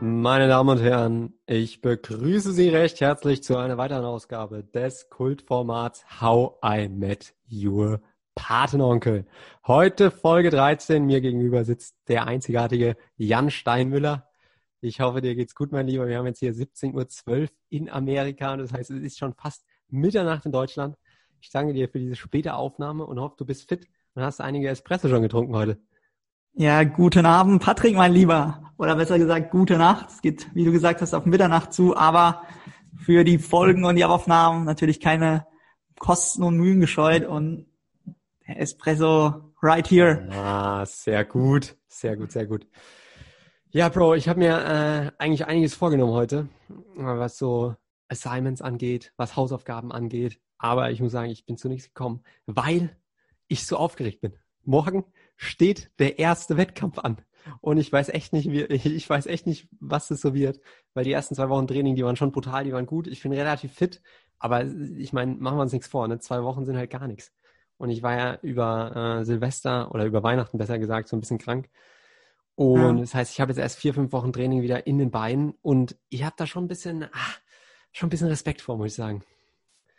Meine Damen und Herren, ich begrüße Sie recht herzlich zu einer weiteren Ausgabe des Kultformats How I Met Your Patenonkel. Heute Folge 13. Mir gegenüber sitzt der einzigartige Jan Steinmüller. Ich hoffe, dir geht's gut, mein Lieber. Wir haben jetzt hier 17.12 Uhr in Amerika. Das heißt, es ist schon fast Mitternacht in Deutschland. Ich danke dir für diese späte Aufnahme und hoffe, du bist fit und hast einige Espresso schon getrunken heute. Ja, guten Abend, Patrick, mein Lieber. Oder besser gesagt, gute Nacht. Es geht, wie du gesagt hast, auf Mitternacht zu, aber für die Folgen und die Aufnahmen natürlich keine Kosten und Mühen gescheut und Espresso right here. Ah, sehr gut, sehr gut, sehr gut. Ja, Bro, ich habe mir äh, eigentlich einiges vorgenommen heute, was so Assignments angeht, was Hausaufgaben angeht. Aber ich muss sagen, ich bin zu nichts gekommen, weil ich so aufgeregt bin. Morgen steht der erste Wettkampf an. Und ich weiß echt nicht, wie, ich weiß echt nicht, was es so wird, weil die ersten zwei Wochen Training, die waren schon brutal, die waren gut. Ich bin relativ fit, aber ich meine, machen wir uns nichts vor, ne? Zwei Wochen sind halt gar nichts. Und ich war ja über äh, Silvester oder über Weihnachten besser gesagt so ein bisschen krank. Und ja. das heißt, ich habe jetzt erst vier, fünf Wochen Training wieder in den Beinen und ich habe da schon ein bisschen, ah, schon ein bisschen Respekt vor, muss ich sagen.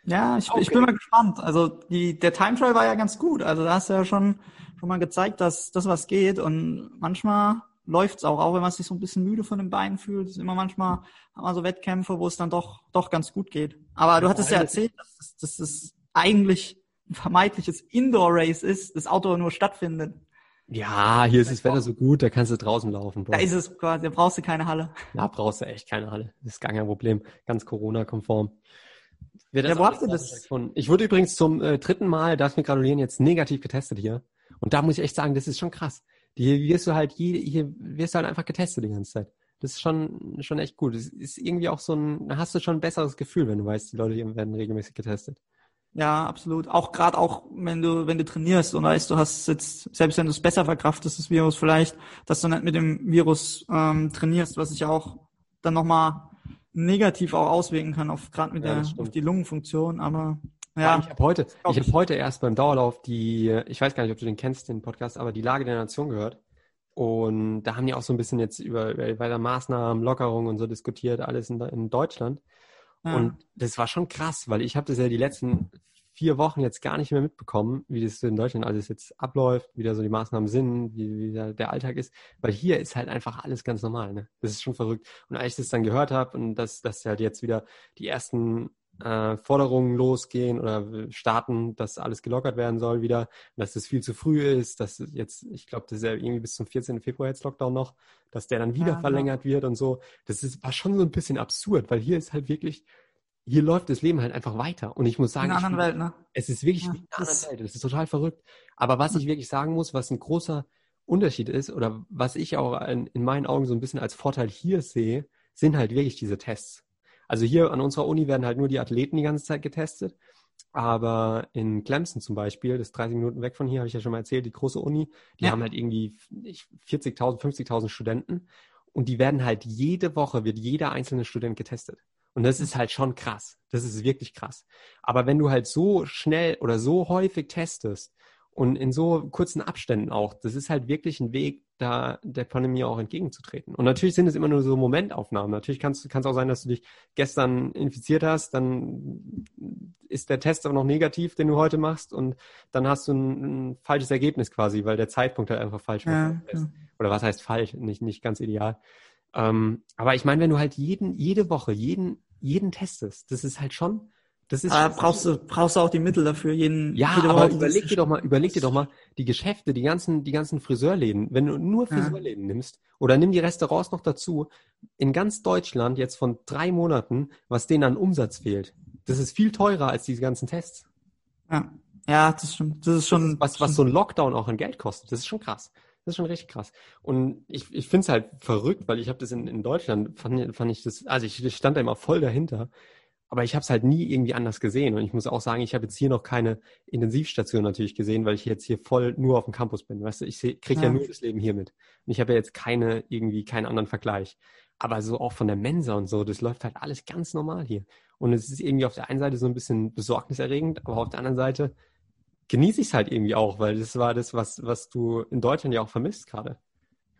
Ja, ich, okay. ich bin mal gespannt. Also die, der Time Trial war ja ganz gut. Also da hast du ja schon schon mal gezeigt, dass das was geht und manchmal läuft's auch, auch wenn man sich so ein bisschen müde von den Beinen fühlt. Es ist immer manchmal hat man so Wettkämpfe, wo es dann doch doch ganz gut geht. Aber du hattest ja erzählt, dass, dass es eigentlich ein vermeintliches Indoor-Race ist, das Outdoor nur stattfindet. Ja, hier ist das Wetter so gut, da kannst du draußen laufen. Bro. Da ist es quasi, da brauchst du keine Halle. Da brauchst du echt keine Halle. Das ist gar kein Problem. Ganz Corona-konform. Ja, wo habt ihr das? Ich wurde übrigens zum äh, dritten Mal, darf mir gratulieren, jetzt negativ getestet hier. Und da muss ich echt sagen, das ist schon krass. Hier wirst du halt jede, hier wirst du halt einfach getestet die ganze Zeit. Das ist schon, schon echt gut. Das ist irgendwie auch so ein, da hast du schon ein besseres Gefühl, wenn du weißt, die Leute werden regelmäßig getestet. Ja, absolut. Auch gerade auch, wenn du, wenn du trainierst und weißt, du hast jetzt, selbst wenn du es besser verkraftest, das Virus vielleicht, dass du nicht mit dem Virus ähm, trainierst, was sich auch dann nochmal negativ auch auswirken kann, auf gerade mit ja, der auf die Lungenfunktion. Aber ja, ich habe heute, ich habe heute erst beim Dauerlauf die, ich weiß gar nicht, ob du den kennst, den Podcast, aber die Lage der Nation gehört. Und da haben die auch so ein bisschen jetzt über, über weiter Maßnahmen, Lockerungen und so diskutiert, alles in, in Deutschland. Ja. Und das war schon krass, weil ich habe das ja die letzten vier Wochen jetzt gar nicht mehr mitbekommen, wie das in Deutschland alles jetzt abläuft, wie da so die Maßnahmen sind, wie, wie da der Alltag ist. Weil hier ist halt einfach alles ganz normal. Ne? Das ist schon verrückt. Und als ich das dann gehört habe und dass, dass halt jetzt wieder die ersten äh, Forderungen losgehen oder starten, dass alles gelockert werden soll wieder, dass das viel zu früh ist, dass jetzt, ich glaube, das ist ja irgendwie bis zum 14. Februar jetzt Lockdown noch, dass der dann wieder ja, verlängert wird und so. Das ist, war schon so ein bisschen absurd, weil hier ist halt wirklich, hier läuft das Leben halt einfach weiter. Und ich muss sagen, in einer anderen Welt, ne? es ist wirklich ja, wie in einer anderen Welt. Das ist total verrückt. Aber was ich wirklich sagen muss, was ein großer Unterschied ist oder was ich auch in, in meinen Augen so ein bisschen als Vorteil hier sehe, sind halt wirklich diese Tests. Also hier an unserer Uni werden halt nur die Athleten die ganze Zeit getestet. Aber in Clemson zum Beispiel, das ist 30 Minuten weg von hier, habe ich ja schon mal erzählt, die große Uni, die ja. haben halt irgendwie 40.000, 50.000 Studenten und die werden halt jede Woche, wird jeder einzelne Student getestet. Und das ist halt schon krass. Das ist wirklich krass. Aber wenn du halt so schnell oder so häufig testest und in so kurzen Abständen auch, das ist halt wirklich ein Weg, da der Pandemie auch entgegenzutreten. Und natürlich sind es immer nur so Momentaufnahmen. Natürlich kann es auch sein, dass du dich gestern infiziert hast, dann ist der Test aber noch negativ, den du heute machst, und dann hast du ein, ein falsches Ergebnis quasi, weil der Zeitpunkt halt einfach falsch ja, ist. Ja. Oder was heißt falsch? Nicht, nicht ganz ideal. Ähm, aber ich meine, wenn du halt jeden, jede Woche, jeden, jeden testest, das ist halt schon, das ist aber brauchst du brauchst du auch die Mittel dafür jeden Ja, aber Woche, überleg dir doch mal, überleg dir doch mal die Geschäfte, die ganzen die ganzen Friseurläden, wenn du nur Friseurläden ja. nimmst oder nimm die Restaurants noch dazu, in ganz Deutschland jetzt von drei Monaten, was denen an Umsatz fehlt. Das ist viel teurer als diese ganzen Tests. Ja. Ja, das ist schon das ist schon das ist was was so ein Lockdown auch an Geld kostet. Das ist schon krass. Das ist schon richtig krass. Und ich, ich finde es halt verrückt, weil ich habe das in, in Deutschland, fand, fand ich das, also ich, ich stand da immer voll dahinter. Aber ich habe es halt nie irgendwie anders gesehen. Und ich muss auch sagen, ich habe jetzt hier noch keine Intensivstation natürlich gesehen, weil ich jetzt hier voll nur auf dem Campus bin. Weißt du, ich kriege ja. ja nur das Leben hier mit. Und ich habe ja jetzt keine, irgendwie keinen anderen Vergleich. Aber so auch von der Mensa und so, das läuft halt alles ganz normal hier. Und es ist irgendwie auf der einen Seite so ein bisschen besorgniserregend, aber auf der anderen Seite genieße ich es halt irgendwie auch, weil das war das, was, was du in Deutschland ja auch vermisst gerade.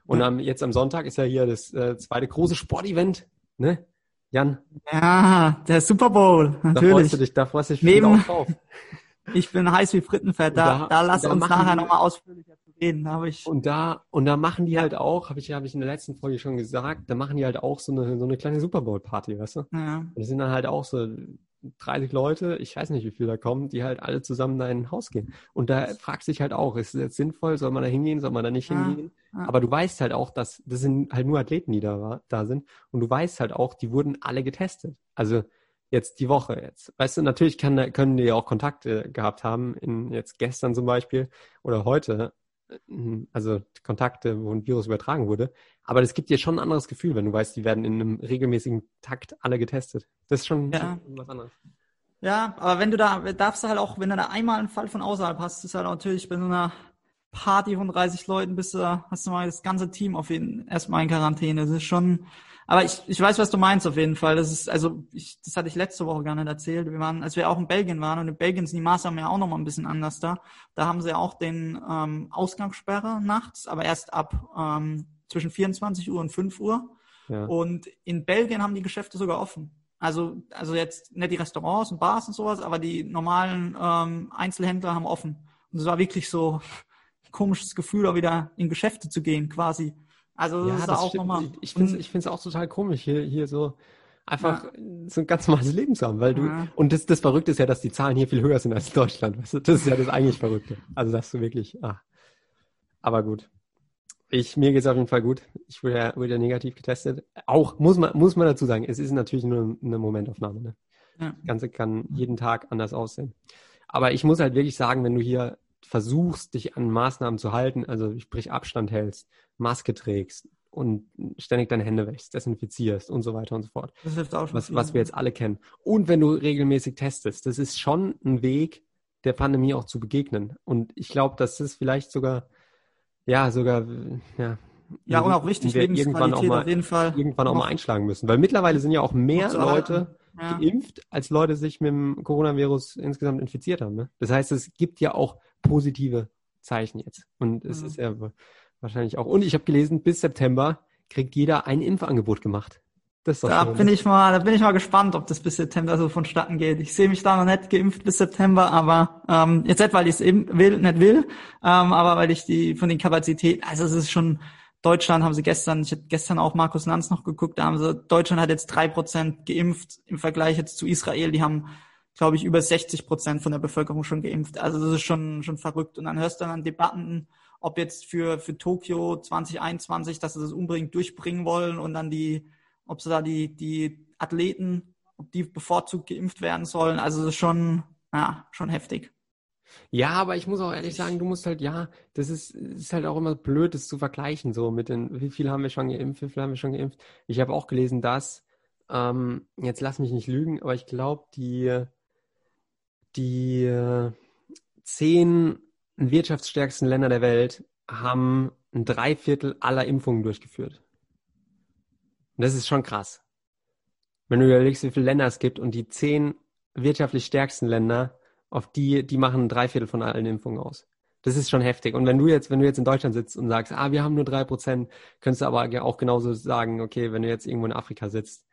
Und am, jetzt am Sonntag ist ja hier das äh, zweite große Sportevent, ne? Jan. Ja, der Super Bowl, natürlich. Da freust du dich, da freust du dich Neben, drauf. Ich bin heiß wie Frittenfett. Da, da, da lass da uns nachher nochmal ausführlicher reden. Da ich und da und da machen die halt auch, habe ich habe ich in der letzten Folge schon gesagt, da machen die halt auch so eine so eine kleine Super Bowl Party, weißt du? Ja. Und das sind dann halt auch so 30 Leute, ich weiß nicht, wie viele da kommen, die halt alle zusammen da in ein Haus gehen. Und da fragt sich halt auch, ist es jetzt sinnvoll, soll man da hingehen, soll man da nicht hingehen? Ja. Aber du weißt halt auch, dass das sind halt nur Athleten, die da, da sind. Und du weißt halt auch, die wurden alle getestet. Also jetzt die Woche jetzt. Weißt du, natürlich kann, können die ja auch Kontakte gehabt haben, in jetzt gestern zum Beispiel oder heute, äh, also Kontakte, wo ein Virus übertragen wurde. Aber das gibt dir schon ein anderes Gefühl, wenn du weißt, die werden in einem regelmäßigen Takt alle getestet. Das ist schon, ja. was anderes. Ja, aber wenn du da, darfst du halt auch, wenn du da einmal einen Fall von außerhalb hast, ist halt natürlich bei so einer Party von 30 Leuten bist du, hast du mal das ganze Team auf jeden erstmal in Quarantäne. Das ist schon, aber ich, ich weiß, was du meinst auf jeden Fall. Das ist, also, ich, das hatte ich letzte Woche gar nicht erzählt. Wir waren, als wir auch in Belgien waren und in Belgien sind die Maßnahmen ja auch nochmal ein bisschen anders da. Da haben sie auch den ähm, Ausgangssperre nachts, aber erst ab ähm, zwischen 24 Uhr und 5 Uhr. Ja. Und in Belgien haben die Geschäfte sogar offen. Also, also jetzt nicht die Restaurants und Bars und sowas, aber die normalen ähm, Einzelhändler haben offen. Und es war wirklich so ein komisches Gefühl, auch wieder in Geschäfte zu gehen, quasi. Also das ja, ist das auch nochmal. Ich finde es ich find's auch total komisch, hier, hier so einfach ja. so ein ganz normales Leben zu haben, weil du, ja. und das, das Verrückte ist ja, dass die Zahlen hier viel höher sind als in Deutschland. Weißt du? Das ist ja das eigentlich Verrückte. Also, dass du wirklich, ah. Aber gut. Ich, mir geht's auf jeden Fall gut. Ich wurde ja, wurde ja negativ getestet. Auch, muss man, muss man dazu sagen, es ist natürlich nur eine Momentaufnahme. Ne? Ja. Das Ganze kann jeden Tag anders aussehen. Aber ich muss halt wirklich sagen, wenn du hier versuchst, dich an Maßnahmen zu halten, also sprich Abstand hältst, Maske trägst und ständig deine Hände wäschst, desinfizierst und so weiter und so fort. Das hilft auch schon. Was, was wir jetzt alle kennen. Und wenn du regelmäßig testest, das ist schon ein Weg, der Pandemie auch zu begegnen. Und ich glaube, dass das vielleicht sogar, ja, sogar, ja, ja, und auch wichtig, wir irgendwann auch mal, auf jeden Fall irgendwann auch mal einschlagen müssen. Weil mittlerweile sind ja auch mehr Leute ja. geimpft, als Leute sich mit dem Coronavirus insgesamt infiziert haben. Ne? Das heißt, es gibt ja auch positive Zeichen jetzt. Und es mhm. ist ja wahrscheinlich auch. Und ich habe gelesen, bis September kriegt jeder ein Impfangebot gemacht. Das da bin ich mal, da bin ich mal gespannt, ob das bis September so vonstatten geht. Ich sehe mich da noch nicht geimpft bis September, aber ähm, jetzt nicht, weil ich es will, nicht will, ähm, aber weil ich die von den Kapazitäten, also es ist schon Deutschland haben sie gestern, ich habe gestern auch Markus Lanz noch geguckt, da haben sie, Deutschland hat jetzt drei Prozent geimpft im Vergleich jetzt zu Israel, die haben glaube ich, über 60 Prozent von der Bevölkerung schon geimpft. Also das ist schon, schon verrückt. Und dann hörst du dann an Debatten, ob jetzt für, für Tokio 2021, dass sie das unbedingt durchbringen wollen und dann die, ob sie da die, die Athleten, ob die bevorzugt geimpft werden sollen. Also das ist schon, ja, schon heftig. Ja, aber ich muss auch ehrlich sagen, du musst halt, ja, das ist, ist halt auch immer blöd, das zu vergleichen, so mit den, wie viel haben wir schon geimpft, wie viel haben wir schon geimpft. Ich habe auch gelesen, dass, ähm, jetzt lass mich nicht lügen, aber ich glaube, die, die äh, zehn wirtschaftsstärksten Länder der Welt haben ein Dreiviertel aller Impfungen durchgeführt. Und das ist schon krass. Wenn du überlegst, wie viele Länder es gibt und die zehn wirtschaftlich stärksten Länder, auf die, die machen ein Dreiviertel von allen Impfungen aus. Das ist schon heftig. Und wenn du jetzt, wenn du jetzt in Deutschland sitzt und sagst, ah, wir haben nur drei Prozent, könntest du aber auch genauso sagen, okay, wenn du jetzt irgendwo in Afrika sitzt,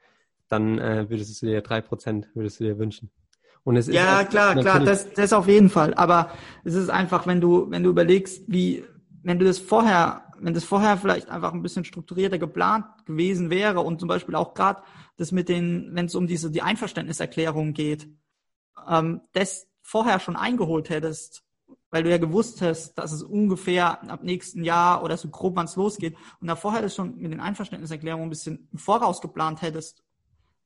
dann äh, würdest du dir drei Prozent, würdest du dir wünschen. Und es ist ja, klar, klar, das, das auf jeden Fall. Aber es ist einfach, wenn du, wenn du überlegst, wie, wenn du das vorher, wenn das vorher vielleicht einfach ein bisschen strukturierter geplant gewesen wäre und zum Beispiel auch gerade das mit den, wenn es um diese die Einverständniserklärung geht, ähm, das vorher schon eingeholt hättest, weil du ja gewusst hast, dass es ungefähr ab nächsten Jahr oder so grob wann es losgeht und da vorher das schon mit den Einverständniserklärungen ein bisschen im Voraus geplant hättest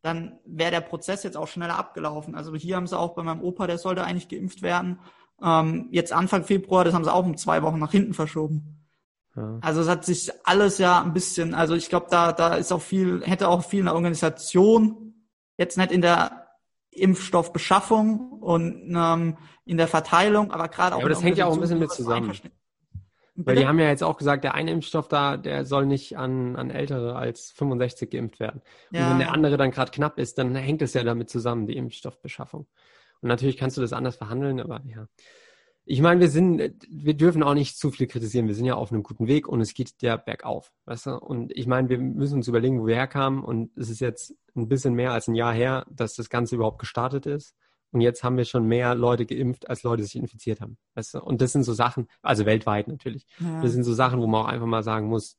dann wäre der Prozess jetzt auch schneller abgelaufen. Also hier haben sie auch bei meinem Opa, der sollte eigentlich geimpft werden. Ähm, jetzt Anfang Februar, das haben sie auch um zwei Wochen nach hinten verschoben. Ja. Also es hat sich alles ja ein bisschen, also ich glaube, da, da ist auch viel, hätte auch viel in der Organisation, jetzt nicht in der Impfstoffbeschaffung und ähm, in der Verteilung, aber gerade auch. Ja, aber das hängt ja auch ein bisschen mit zusammen. Weil die haben ja jetzt auch gesagt, der eine Impfstoff da, der soll nicht an, an Ältere als 65 geimpft werden. Ja. Und wenn der andere dann gerade knapp ist, dann hängt es ja damit zusammen, die Impfstoffbeschaffung. Und natürlich kannst du das anders verhandeln, aber ja. ich meine, wir sind, wir dürfen auch nicht zu viel kritisieren. Wir sind ja auf einem guten Weg und es geht ja bergauf, weißt du? Und ich meine, wir müssen uns überlegen, wo wir herkamen und es ist jetzt ein bisschen mehr als ein Jahr her, dass das Ganze überhaupt gestartet ist. Und jetzt haben wir schon mehr Leute geimpft, als Leute sich infiziert haben. Weißt du? Und das sind so Sachen, also weltweit natürlich. Ja. Das sind so Sachen, wo man auch einfach mal sagen muss,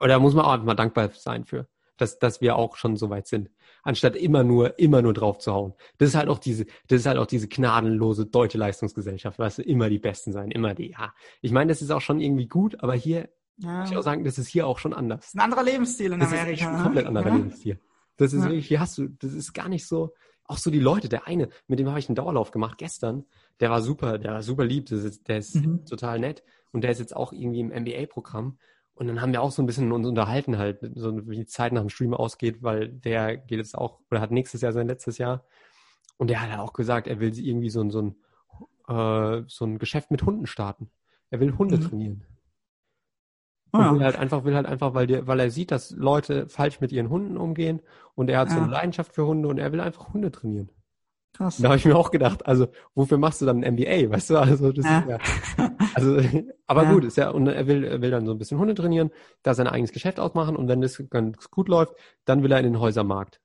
oder muss man auch einfach mal dankbar sein für, dass, dass wir auch schon so weit sind. Anstatt immer nur, immer nur drauf zu hauen. Das ist halt auch diese, das ist halt auch diese gnadenlose deutsche Leistungsgesellschaft, weißt du, immer die Besten sein, immer die, ja. Ich meine, das ist auch schon irgendwie gut, aber hier, ja. muss ich auch sagen, das ist hier auch schon anders. Das ist ein anderer Lebensstil in das Amerika. Das ist ein komplett anderer ja. Lebensstil. Das ist wirklich, hier hast du, das ist gar nicht so, auch so die Leute, der eine, mit dem habe ich einen Dauerlauf gemacht gestern, der war super, der war super lieb, ist, der ist mhm. total nett und der ist jetzt auch irgendwie im MBA-Programm und dann haben wir auch so ein bisschen uns unterhalten halt, so wie die Zeit nach dem Stream ausgeht, weil der geht jetzt auch, oder hat nächstes Jahr sein letztes Jahr. Und der hat ja auch gesagt, er will irgendwie so ein, so ein, äh, so ein Geschäft mit Hunden starten. Er will Hunde mhm. trainieren. Und ja. will halt einfach, will halt einfach, weil, der, weil er sieht, dass Leute falsch mit ihren Hunden umgehen und er hat ja. so eine Leidenschaft für Hunde und er will einfach Hunde trainieren. Krass. Da habe ich mir auch gedacht, also wofür machst du dann ein MBA, weißt du? Also das ja. ist ja, also aber ja. gut, ist ja und er will er will dann so ein bisschen Hunde trainieren, da sein eigenes Geschäft ausmachen und wenn das ganz gut läuft, dann will er in den Häusermarkt.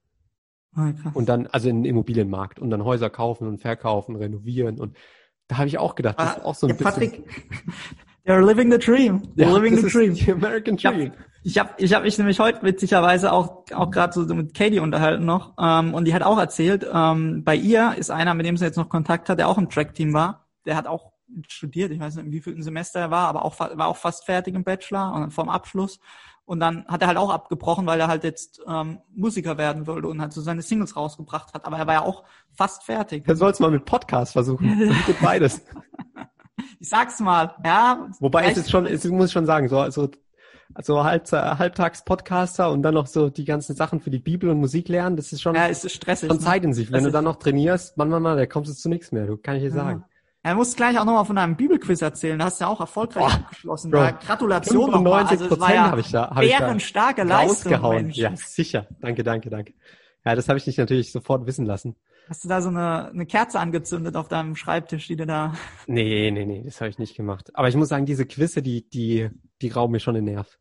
Oh, und dann also in den Immobilienmarkt und dann Häuser kaufen und verkaufen, renovieren und da habe ich auch gedacht, das ah, ist auch so ein ja, bisschen They're living the dream. They're ja, living the dream. The American dream. Ich habe ich hab mich nämlich heute witzigerweise auch auch gerade so mit Katie unterhalten noch ähm, und die hat auch erzählt, ähm, bei ihr ist einer, mit dem sie jetzt noch Kontakt hat, der auch im Track-Team war, der hat auch studiert, ich weiß nicht, wie viel Semester er war, aber auch war auch fast fertig im Bachelor und vorm Abschluss und dann hat er halt auch abgebrochen, weil er halt jetzt ähm, Musiker werden wollte und halt so seine Singles rausgebracht hat. Aber er war ja auch fast fertig. Dann sollst du mal mit Podcast versuchen. beides. Ich sag's mal, ja. Wobei es ist schon, es muss ich schon sagen, so, also also halb, Halbtags-Podcaster und dann noch so die ganzen Sachen für die Bibel und Musik lernen, das ist schon, ja, ist stressig, schon Zeit in sich. Wenn du dann noch trainierst, Mann, Mann, Mann, da kommst du zu nichts mehr, du kann ich dir sagen. Er muss gleich auch nochmal von einem Bibelquiz erzählen. Da hast du ja auch erfolgreich oh, abgeschlossen. Bro, Gratulation nochmal. Also war ja habe ich da, hab bärenstarke ich da Leistung. Ja, sicher. Danke, danke, danke. Ja, das habe ich dich natürlich sofort wissen lassen. Hast du da so eine, eine Kerze angezündet auf deinem Schreibtisch, die du da... Nee, nee, nee, das habe ich nicht gemacht. Aber ich muss sagen, diese Quizze, die, die, die rauben mir schon den Nerv.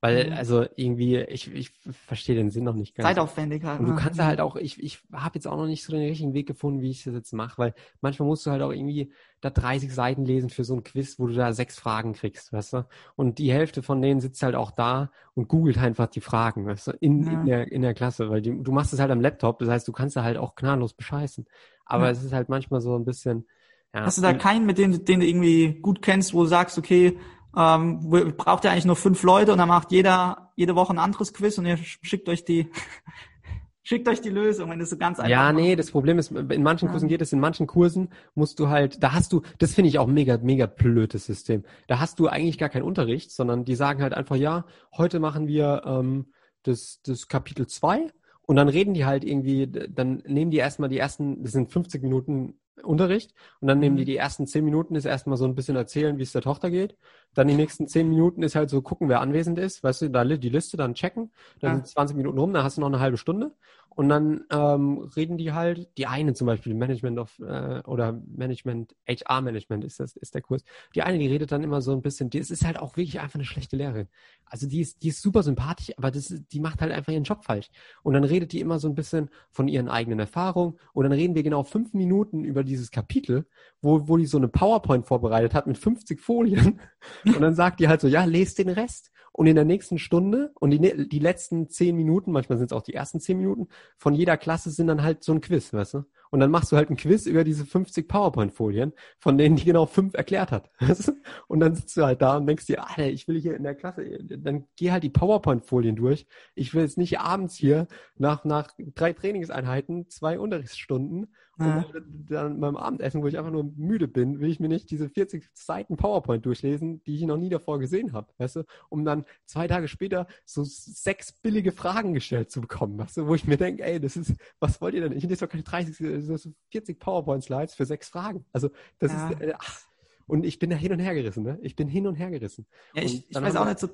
Weil, mhm. also irgendwie, ich, ich verstehe den Sinn noch nicht ganz. Zeitaufwendig halt. Und du ne? kannst halt auch, ich, ich habe jetzt auch noch nicht so den richtigen Weg gefunden, wie ich das jetzt mache, weil manchmal musst du halt auch irgendwie da 30 Seiten lesen für so ein Quiz, wo du da sechs Fragen kriegst, weißt du? Und die Hälfte von denen sitzt halt auch da und googelt einfach die Fragen, weißt du, in, ja. in, der, in der Klasse, weil die, du machst es halt am Laptop, das heißt, du kannst da halt auch gnadenlos bescheißen. Aber ja. es ist halt manchmal so ein bisschen, ja. Hast du da keinen, mit dem, den du irgendwie gut kennst, wo du sagst, okay, ähm, braucht ihr eigentlich nur fünf Leute und dann macht jeder jede Woche ein anderes Quiz und ihr schickt euch die schickt euch die Lösung, wenn es so ganz einfach Ja, nee, das Problem ist, in manchen Kursen geht es, in manchen Kursen musst du halt, da hast du, das finde ich auch mega, mega blödes System. Da hast du eigentlich gar keinen Unterricht, sondern die sagen halt einfach, ja, heute machen wir ähm, das, das Kapitel zwei und dann reden die halt irgendwie, dann nehmen die erstmal die ersten, das sind 50 Minuten Unterricht und dann nehmen die mhm. die ersten zehn Minuten ist erstmal so ein bisschen erzählen, wie es der Tochter geht. Dann die nächsten zehn Minuten ist halt so gucken, wer anwesend ist, weißt du, da die Liste dann checken. Dann ja. sind 20 Minuten rum, dann hast du noch eine halbe Stunde und dann ähm, reden die halt, die eine zum Beispiel Management of äh, oder Management, HR Management ist das, ist der Kurs. Die eine, die redet dann immer so ein bisschen, die, ist halt auch wirklich einfach eine schlechte Lehrerin. Also die ist, die ist super sympathisch, aber das, die macht halt einfach ihren Job falsch. Und dann redet die immer so ein bisschen von ihren eigenen Erfahrungen und dann reden wir genau fünf Minuten über dieses Kapitel, wo, wo die so eine PowerPoint vorbereitet hat mit 50 Folien. Und dann sagt die halt so, ja, lest den Rest. Und in der nächsten Stunde und die, die letzten zehn Minuten, manchmal sind es auch die ersten zehn Minuten, von jeder Klasse sind dann halt so ein Quiz, weißt du? Und dann machst du halt ein Quiz über diese 50 PowerPoint-Folien, von denen die genau fünf erklärt hat. Und dann sitzt du halt da und denkst dir, Alter, ich will hier in der Klasse, dann geh halt die PowerPoint-Folien durch. Ich will jetzt nicht abends hier nach, nach drei Trainingseinheiten, zwei Unterrichtsstunden ja. Und dann beim Abendessen, wo ich einfach nur müde bin, will ich mir nicht diese 40 Seiten PowerPoint durchlesen, die ich noch nie davor gesehen habe, weißt du, um dann zwei Tage später so sechs billige Fragen gestellt zu bekommen, weißt du, wo ich mir denke, ey, das ist, was wollt ihr denn? Ich lese doch keine 30, so 40 PowerPoint-Slides für sechs Fragen. Also das ja. ist, äh, ach, und ich bin da hin und her gerissen, ne? Ich bin hin und her gerissen. Ja, ich, ich weiß auch nicht so,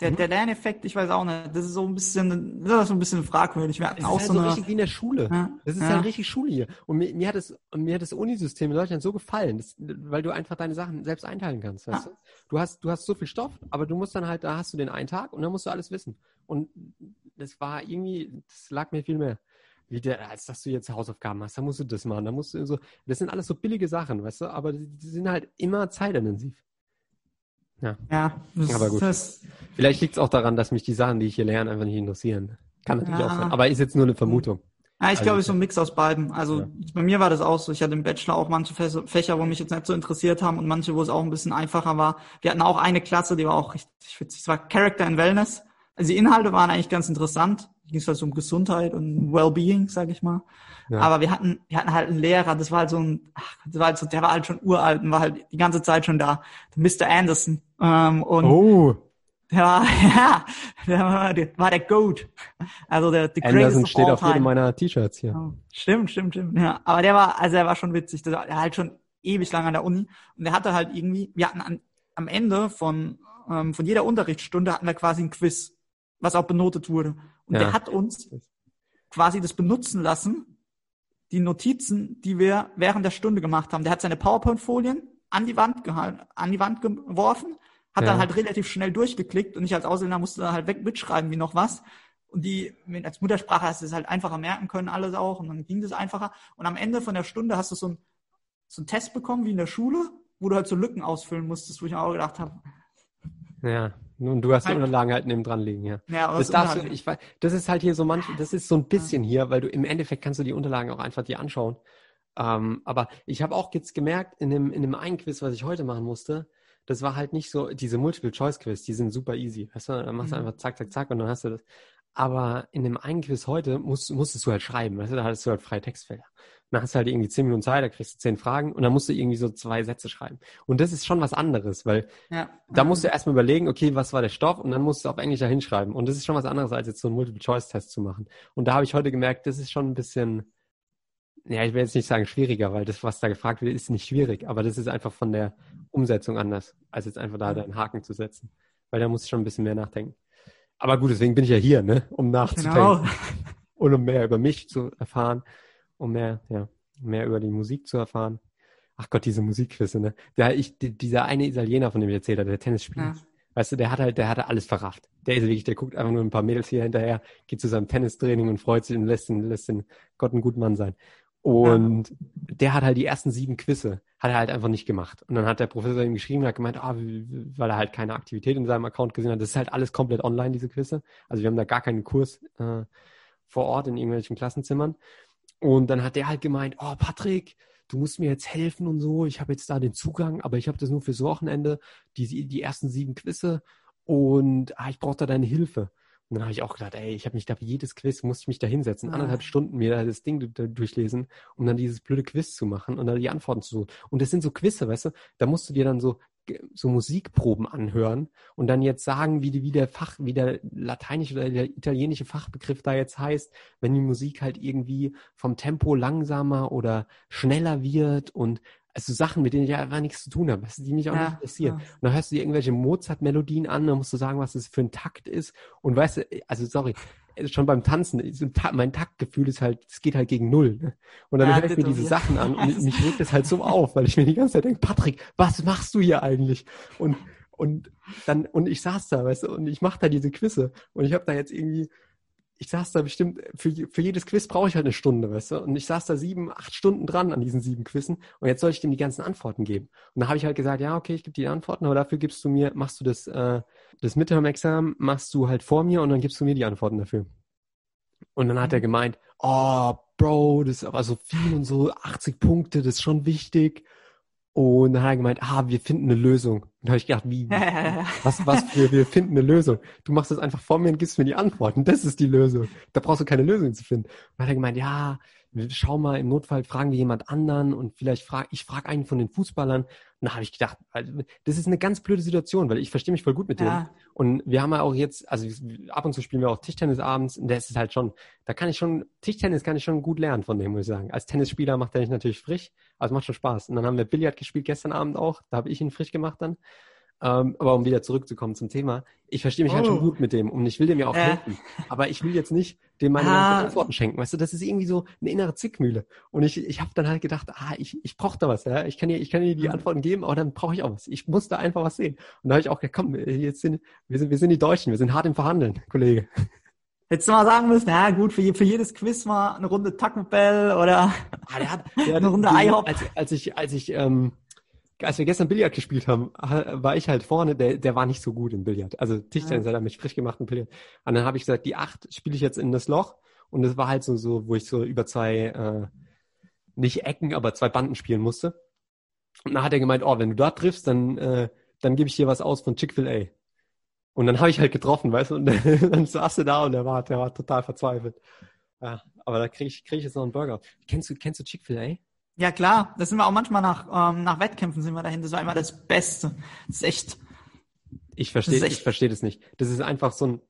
Der, mhm. der Lerneffekt, ich weiß auch nicht, das ist so ein bisschen, das ist so ein bisschen fragwürdig. Wir hatten auch halt so, so eine, richtig wie in der Schule. Ja, das ist ja. halt richtig Schule hier. Und mir, mir hat das, mir hat das Unisystem in Deutschland so gefallen, das, weil du einfach deine Sachen selbst einteilen kannst, weißt ja. du? Du hast, du hast so viel Stoff, aber du musst dann halt, da hast du den einen Tag und dann musst du alles wissen. Und das war irgendwie, das lag mir viel mehr. Wie der, als dass du jetzt Hausaufgaben hast, da musst du das machen, da musst du so, das sind alles so billige Sachen, weißt du, aber die, die sind halt immer zeitintensiv. Ja. Ja, das, aber gut. Das, Vielleicht liegt es auch daran, dass mich die Sachen, die ich hier lerne, einfach nicht interessieren. Kann natürlich ja. auch sein. Aber ist jetzt nur eine Vermutung. Ja, ich also, glaube, es ist so ein Mix aus beiden. Also ja. bei mir war das auch so. Ich hatte im Bachelor auch manche Fächer, wo mich jetzt nicht so interessiert haben und manche, wo es auch ein bisschen einfacher war. Wir hatten auch eine Klasse, die war auch richtig witzig. Es war Character and Wellness. Also die Inhalte waren eigentlich ganz interessant. Da ging es halt so um Gesundheit und Wellbeing, sag ich mal. Ja. Aber wir hatten, wir hatten halt einen Lehrer, das war halt so ein, ach, das war halt so, der war halt schon uralt und war halt die ganze Zeit schon da. Mr. Anderson. Ähm, und oh. Der war, ja, der war, der war der Goat. Also der, der Anderson steht auf jedem meiner T-Shirts hier. Oh, stimmt, stimmt, stimmt. Ja, aber der war, also er war schon witzig. Der war halt schon ewig lang an der Uni und der hatte halt irgendwie, wir hatten an, am Ende von ähm, von jeder Unterrichtsstunde hatten wir quasi ein Quiz, was auch benotet wurde. Und ja. der hat uns quasi das benutzen lassen, die Notizen, die wir während der Stunde gemacht haben. Der hat seine PowerPoint-Folien an die Wand gehalten, an die Wand geworfen, hat ja. dann halt relativ schnell durchgeklickt und ich als Ausländer musste da halt weg mitschreiben wie noch was. Und die, als Muttersprache hast du es halt einfacher merken können, alles auch, und dann ging das einfacher. Und am Ende von der Stunde hast du so ein, so einen Test bekommen wie in der Schule, wo du halt so Lücken ausfüllen musstest, wo ich auch gedacht habe. Ja. Und du hast die Unterlagen halt neben dran liegen, ja. ja das, darfst du, ich das ist halt hier so manch, das ist so ein bisschen ja. hier, weil du im Endeffekt kannst du die Unterlagen auch einfach dir anschauen. Ähm, aber ich habe auch jetzt gemerkt, in dem, in dem einen Quiz, was ich heute machen musste, das war halt nicht so, diese Multiple-Choice-Quiz, die sind super easy. Weißt du, dann machst du mhm. einfach zack, zack, zack und dann hast du das. Aber in dem einen Quiz heute musst, musstest du halt schreiben, weißt du, da hattest du halt freie Textfelder. Dann hast du halt irgendwie zehn Minuten Zeit, da kriegst du zehn Fragen und dann musst du irgendwie so zwei Sätze schreiben. Und das ist schon was anderes, weil ja. da musst du erstmal überlegen, okay, was war der Stoff und dann musst du auf Englisch da hinschreiben. Und das ist schon was anderes, als jetzt so einen Multiple-Choice-Test zu machen. Und da habe ich heute gemerkt, das ist schon ein bisschen, ja, ich will jetzt nicht sagen schwieriger, weil das, was da gefragt wird, ist nicht schwierig, aber das ist einfach von der Umsetzung anders, als jetzt einfach da einen Haken zu setzen. Weil da muss ich schon ein bisschen mehr nachdenken. Aber gut, deswegen bin ich ja hier, ne? Um nachzudenken. Genau. Und um mehr über mich zu erfahren, um mehr, ja, mehr über die Musik zu erfahren. Ach Gott, diese Musikquizze, ne? Der, ich, die, dieser eine Italiener, von dem ich erzählt habe, der Tennisspieler. Ja. Weißt du, der hat halt, der hatte alles verrafft. Der ist wirklich, der guckt einfach nur ein paar Mädels hier hinterher, geht zu seinem Tennistraining und freut sich und lässt den, lässt den Gott ein guter Mann sein. Und ja. der hat halt die ersten sieben Quizze, hat er halt einfach nicht gemacht. Und dann hat der Professor ihm geschrieben und hat gemeint, ah, weil er halt keine Aktivität in seinem Account gesehen hat. Das ist halt alles komplett online, diese Quizze. Also wir haben da gar keinen Kurs äh, vor Ort in irgendwelchen Klassenzimmern. Und dann hat der halt gemeint, oh Patrick, du musst mir jetzt helfen und so. Ich habe jetzt da den Zugang, aber ich habe das nur fürs Wochenende, die, die ersten sieben Quizze. Und ah, ich brauche da deine Hilfe. Und dann habe ich auch gedacht, ey, ich habe mich da für jedes Quiz, musste ich mich da hinsetzen, anderthalb Stunden mir das Ding durchlesen, um dann dieses blöde Quiz zu machen und dann die Antworten zu suchen. Und das sind so Quizze, weißt du, da musst du dir dann so so Musikproben anhören und dann jetzt sagen, wie, die, wie der Fach, wie der lateinische oder der italienische Fachbegriff da jetzt heißt, wenn die Musik halt irgendwie vom Tempo langsamer oder schneller wird und also Sachen, mit denen ich einfach nichts zu tun habe, was die mich auch ja, nicht interessieren. Ja. Und dann hörst du dir irgendwelche Mozart-Melodien an, dann musst du sagen, was das für ein Takt ist. Und weißt du, also sorry, schon beim Tanzen, mein Taktgefühl ist halt, es geht halt gegen null. Ne? Und dann ja, höre ich mir diese ja. Sachen an und mich regt das halt so auf, weil ich mir die ganze Zeit denke, Patrick, was machst du hier eigentlich? Und und dann und ich saß da, weißt du, und ich mache da diese Quizze und ich habe da jetzt irgendwie ich saß da bestimmt, für, für jedes Quiz brauche ich halt eine Stunde, weißt du? Und ich saß da sieben, acht Stunden dran an diesen sieben Quizzen und jetzt soll ich dem die ganzen Antworten geben. Und da habe ich halt gesagt, ja, okay, ich gebe die Antworten, aber dafür gibst du mir, machst du das, äh, das Midterm-Examen, machst du halt vor mir und dann gibst du mir die Antworten dafür. Und dann hat er mhm. gemeint, oh, Bro, das ist aber so viel und so, 80 Punkte, das ist schon wichtig. Und dann hat er gemeint, ah, wir finden eine Lösung. Und da habe ich gedacht, wie, was, was für, wir finden eine Lösung. Du machst das einfach vor mir und gibst mir die Antworten. Das ist die Lösung. Da brauchst du keine Lösung zu finden. Und dann hat er gemeint, ja, schau mal, im Notfall fragen wir jemand anderen und vielleicht frage ich frage einen von den Fußballern. Und da habe ich gedacht, also, das ist eine ganz blöde Situation, weil ich verstehe mich voll gut mit ja. dem. Und wir haben ja auch jetzt, also ab und zu spielen wir auch Tischtennis abends und das ist halt schon, da kann ich schon, Tischtennis kann ich schon gut lernen von dem, muss ich sagen. Als Tennisspieler macht er mich natürlich frisch, aber es macht schon Spaß. Und dann haben wir Billard gespielt gestern Abend auch, da habe ich ihn frisch gemacht dann. Ähm, aber um wieder zurückzukommen zum Thema, ich verstehe mich oh. halt schon oh. gut mit dem und ich will dem ja auch äh. helfen. Aber ich will jetzt nicht dem meine ah. Antworten schenken. Weißt du, das ist irgendwie so eine innere Zickmühle. Und ich, ich habe dann halt gedacht, ah, ich, ich brauche da was. Ja? Ich kann dir, ich kann dir die Antworten geben, aber dann brauche ich auch was. Ich muss da einfach was sehen. Und da habe ich auch gesagt, komm, jetzt sind wir sind wir sind die Deutschen, wir sind hart im Verhandeln, Kollege. Hättest du mal sagen müssen, ja gut, für, für jedes Quiz mal eine Runde Taco Bell oder ah, der hat, der eine Runde IHOP. Als, als ich, als ich, ähm, als wir gestern Billard gespielt haben, war ich halt vorne, der, der war nicht so gut im Billard. Also Tischtennis ja. hat er mich frisch gemacht im Billard. Und dann habe ich gesagt, die acht spiele ich jetzt in das Loch. Und das war halt so, so, wo ich so über zwei, äh, nicht Ecken, aber zwei Banden spielen musste. Und dann hat er gemeint, oh, wenn du da triffst, dann, äh, dann gebe ich dir was aus von Chick-fil-A. Und dann habe ich halt getroffen, weißt du, und dann saß er da und der war, der war total verzweifelt. Ja, aber da kriege ich, krieg ich jetzt noch einen Burger. Kennst du, kennst du Chick-fil-A? Ja, klar. Das sind wir auch manchmal nach, ähm, nach Wettkämpfen sind wir dahin. Das war immer das Beste. Das ist echt. Ich verstehe, ich verstehe das nicht. Das ist einfach so ein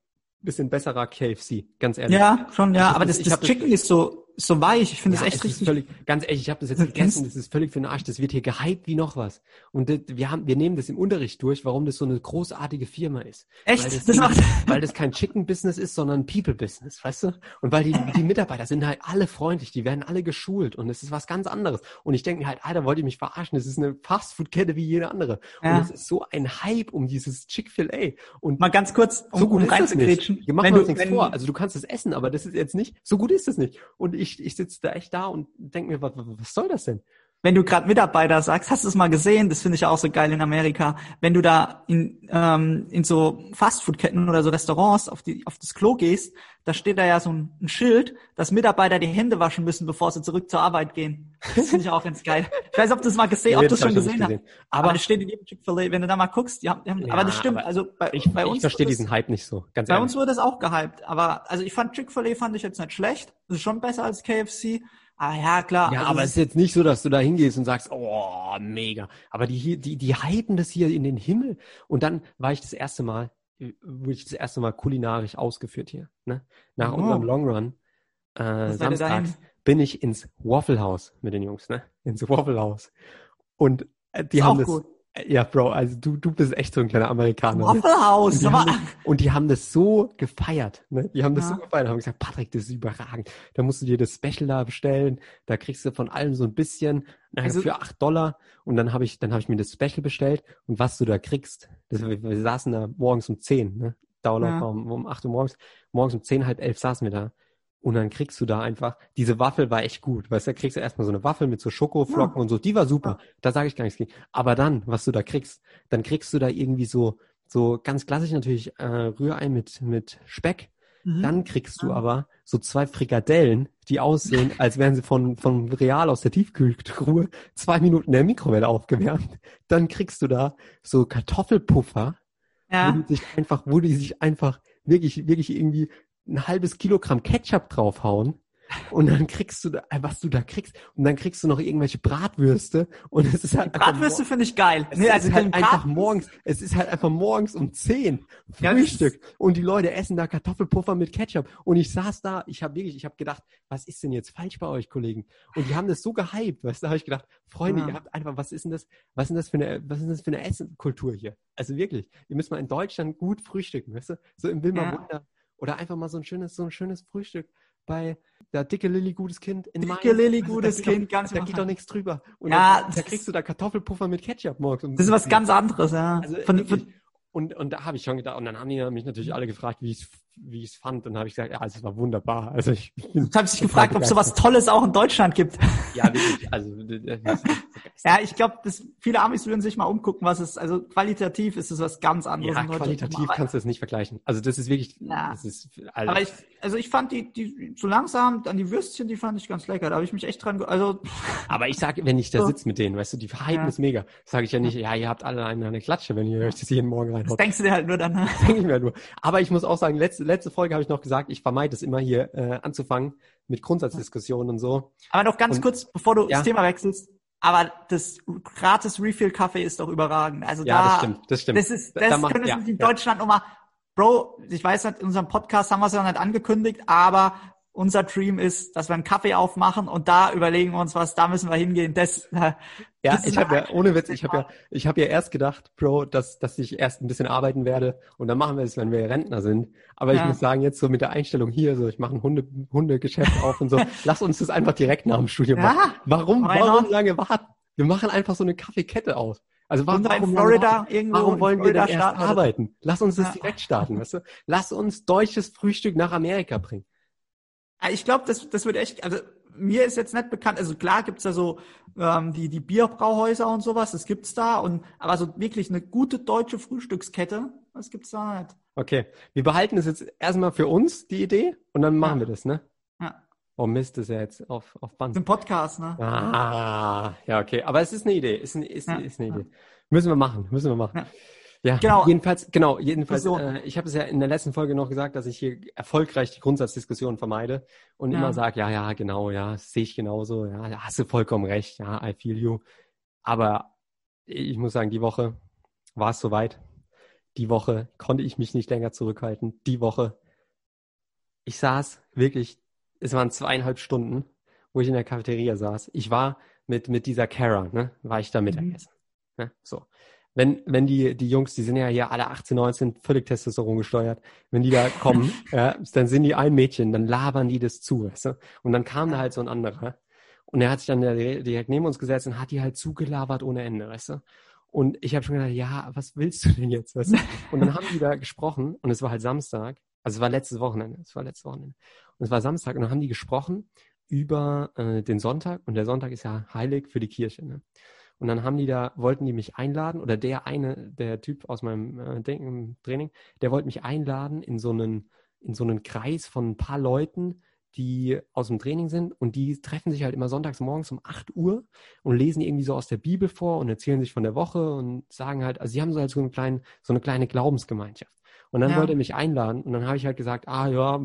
bisschen besserer KFC, ganz ehrlich. Ja, schon, ja. Aber das, das Chicken ist so, so weich. Ich finde ja, das echt richtig. Völlig, ganz ehrlich, ich habe das jetzt gegessen. Das ist völlig für den Arsch. Das wird hier gehypt wie noch was. Und das, wir haben, wir nehmen das im Unterricht durch, warum das so eine großartige Firma ist. Echt? Weil das, das macht... weil das kein Chicken-Business ist, sondern People-Business, weißt du? Und weil die, die Mitarbeiter sind halt alle freundlich, die werden alle geschult und es ist was ganz anderes. Und ich denke mir halt, Alter, wollt ihr mich verarschen? Das ist eine Fastfood-Kette wie jede andere. Ja. Und es ist so ein Hype um dieses Chick-fil-A. Und mal ganz kurz, um, so gut um reinzugrätschen. Wir machen uns nichts vor. Also du kannst es essen, aber das ist jetzt nicht, so gut ist es nicht. Und ich, ich sitze da echt echt da und denke mir, was, was soll das denn? Wenn du gerade Mitarbeiter sagst, hast du es mal gesehen? Das finde ich auch so geil in Amerika. Wenn du da in, ähm, in so Fastfood-Ketten oder so Restaurants auf, die, auf das Klo gehst, da steht da ja so ein, ein Schild, dass Mitarbeiter die Hände waschen müssen, bevor sie zurück zur Arbeit gehen. Das finde ich auch ganz geil. Ich weiß, ob du es mal gesehen, ob du es schon gesehen hast. Aber, aber das steht in jedem Chick-fil-A, wenn du da mal guckst, die haben, die haben ja, aber das stimmt. Also bei, ich, bei uns. Ich verstehe diesen Hype nicht so. Ganz bei ehrlich. uns wurde es auch gehypt. Aber also ich fand Chick-fil-A fand ich jetzt nicht schlecht. Das ist schon besser als KFC. Ah ja, klar. Ja, also aber es ist jetzt nicht so, dass du da hingehst und sagst, oh, mega. Aber die, die, die hypen das hier in den Himmel. Und dann war ich das erste Mal, wurde ich das erste Mal kulinarisch ausgeführt hier. Ne? Nach oh. unserem Long Run, äh, samstags, bin ich ins Waffle House mit den Jungs, ne? Ins Waffle House. Und äh, die haben das. Gut. Ja, Bro, also du, du bist echt so ein kleiner Amerikaner. Waffle House, und die, haben das, und die haben das so gefeiert, ne? Die haben das ja. so gefeiert, haben gesagt, Patrick, das ist überragend. Da musst du dir das Special da bestellen, da kriegst du von allem so ein bisschen, also, für acht Dollar. Und dann habe ich, dann habe ich mir das Special bestellt und was du da kriegst, das, wir, wir saßen da morgens um zehn, ne? Download ja. um, um acht Uhr morgens, morgens um zehn, halb elf saßen wir da und dann kriegst du da einfach, diese Waffel war echt gut. Weißt du, da kriegst du erstmal so eine Waffel mit so Schokoflocken ja. und so, die war super. Da sage ich gar nichts gegen. Aber dann, was du da kriegst, dann kriegst du da irgendwie so, so ganz klassisch natürlich äh, Rührei mit, mit Speck. Mhm. Dann kriegst du aber so zwei Frikadellen, die aussehen, als wären sie von, von Real aus der Tiefkühltruhe zwei Minuten in der Mikrowelle aufgewärmt. Dann kriegst du da so Kartoffelpuffer, ja. wo die sich einfach, wo die sich einfach wirklich, wirklich irgendwie ein halbes Kilogramm Ketchup draufhauen und dann kriegst du da, äh, was du da kriegst und dann kriegst du noch irgendwelche Bratwürste und es ist halt Bratwürste finde ich geil. Es nee, also ist halt einfach morgens, es ist halt einfach morgens um zehn Frühstück ja, und die Leute essen da Kartoffelpuffer mit Ketchup und ich saß da, ich habe wirklich, ich habe gedacht, was ist denn jetzt falsch bei euch Kollegen? Und die haben das so gehypt, weißt du, da habe ich gedacht, Freunde, ja. ihr habt einfach, was ist denn das, was ist denn das für eine, was ist denn das für eine Essenkultur hier? Also wirklich, ihr müsst mal in Deutschland gut frühstücken, weißt du, so im Wilmer ja. Wunder oder einfach mal so ein schönes, so ein schönes Frühstück bei der dicke Lilly gutes Kind in Dicke. Lilly also, gutes Kind, doch, ganz Da geht doch nichts drüber. Und ja, dann, da kriegst du da Kartoffelpuffer mit Ketchup morgens. Das ist was ganz anderes, ja. Also, von, von, und, und da habe ich schon gedacht, und dann haben die mich natürlich alle gefragt, wie ich es wie ich es fand. Und dann habe ich gesagt, ja, also es war wunderbar. Also ich bin, habe dich gefragt, ob es sowas Tolles auch in Deutschland gibt. Ja, wirklich. Also ja, ich glaube, viele Amis würden sich mal umgucken, was es. Also qualitativ ist es was ganz anderes. Ja, qualitativ kannst du das nicht vergleichen. Also das ist wirklich. Ja. Das ist, also, aber ich, also ich fand die, die so langsam an die Würstchen, die fand ich ganz lecker. Da habe ich mich echt dran. Also. Aber ich sage, wenn ich da sitze mit denen, weißt du, die Verhalten ja. ist mega. Sage ich ja nicht, ja, ihr habt alle eine, eine Klatsche, wenn ihr euch das jeden Morgen reinhaut. Das denkst du dir halt nur dann. Das denke ich mir halt nur. Aber ich muss auch sagen, letzte letzte Folge habe ich noch gesagt, ich vermeide es immer hier äh, anzufangen mit Grundsatzdiskussionen und so. Aber noch ganz und, kurz, bevor du ja. das Thema wechselst. Aber das gratis Refill Kaffee ist doch überragend. Also ja, da, das stimmt, das stimmt. Das ist, das da macht, können wir ja, in Deutschland ja. nochmal, Bro, ich weiß nicht, in unserem Podcast haben wir es ja noch nicht angekündigt, aber unser Dream ist, dass wir einen Kaffee aufmachen und da überlegen wir uns was, da müssen wir hingehen. Das, äh, ja, ich habe ja, ohne Witz, ich habe ja, ich habe ja erst gedacht, Bro, dass, dass ich erst ein bisschen arbeiten werde und dann machen wir es, wenn wir Rentner sind. Aber ja. ich muss sagen, jetzt so mit der Einstellung hier, so ich mache ein Hunde, Hundegeschäft auf und so, lass uns das einfach direkt nach dem Studium ja, machen. Warum, warum lange warten? Wir machen einfach so eine Kaffeekette auf. Also warum, warum, Florida, irgendwo warum wollen wir da erst arbeiten? Lass uns das ja. direkt starten, weißt du? Lass uns deutsches Frühstück nach Amerika bringen. Ich glaube, das, das wird echt, also mir ist jetzt nicht bekannt, also klar gibt's da so ähm, die, die Bierbrauhäuser und sowas, das gibt's da, und aber so wirklich eine gute deutsche Frühstückskette, das gibt's da nicht. Okay, wir behalten es jetzt erstmal für uns, die Idee, und dann machen ja. wir das, ne? Ja. Oh Mist, ist ja jetzt auf, auf Band. Ein Podcast, ne? Ah, ja, okay. Aber es ist eine Idee, ist, ist, ja. ist eine Idee. Müssen wir machen, müssen wir machen. Ja. Ja, genau. Jedenfalls, genau, jedenfalls, so. äh, ich habe es ja in der letzten Folge noch gesagt, dass ich hier erfolgreich die Grundsatzdiskussion vermeide und ja. immer sage, ja, ja, genau, ja, sehe ich genauso, ja, da hast du vollkommen recht, ja, I feel you. Aber ich muss sagen, die Woche war es soweit. Die Woche konnte ich mich nicht länger zurückhalten. Die Woche, ich saß wirklich, es waren zweieinhalb Stunden, wo ich in der Cafeteria saß. Ich war mit, mit dieser Kara, ne, war ich da Mittagessen. Mhm. Ne, so wenn, wenn die, die Jungs, die sind ja hier alle 18, 19, völlig Testosteron gesteuert, wenn die da kommen, ja, dann sind die ein Mädchen, dann labern die das zu, weißt du? Und dann kam da halt so ein anderer. Und er hat sich dann direkt neben uns gesetzt und hat die halt zugelabert ohne Ende, weißt du? Und ich habe schon gedacht, ja, was willst du denn jetzt? Weißt du? Und dann haben die da gesprochen und es war halt Samstag, also es war letztes Wochenende, es war letztes Wochenende. Und es war Samstag und dann haben die gesprochen über äh, den Sonntag und der Sonntag ist ja heilig für die Kirche. Ne? Und dann haben die da, wollten die mich einladen, oder der eine, der Typ aus meinem äh, Training, der wollte mich einladen in so einen, in so einen Kreis von ein paar Leuten, die aus dem Training sind und die treffen sich halt immer sonntags morgens um 8 Uhr und lesen irgendwie so aus der Bibel vor und erzählen sich von der Woche und sagen halt, also sie haben so halt so, einen kleinen, so eine kleine Glaubensgemeinschaft. Und dann ja. wollte er mich einladen und dann habe ich halt gesagt, ah ja,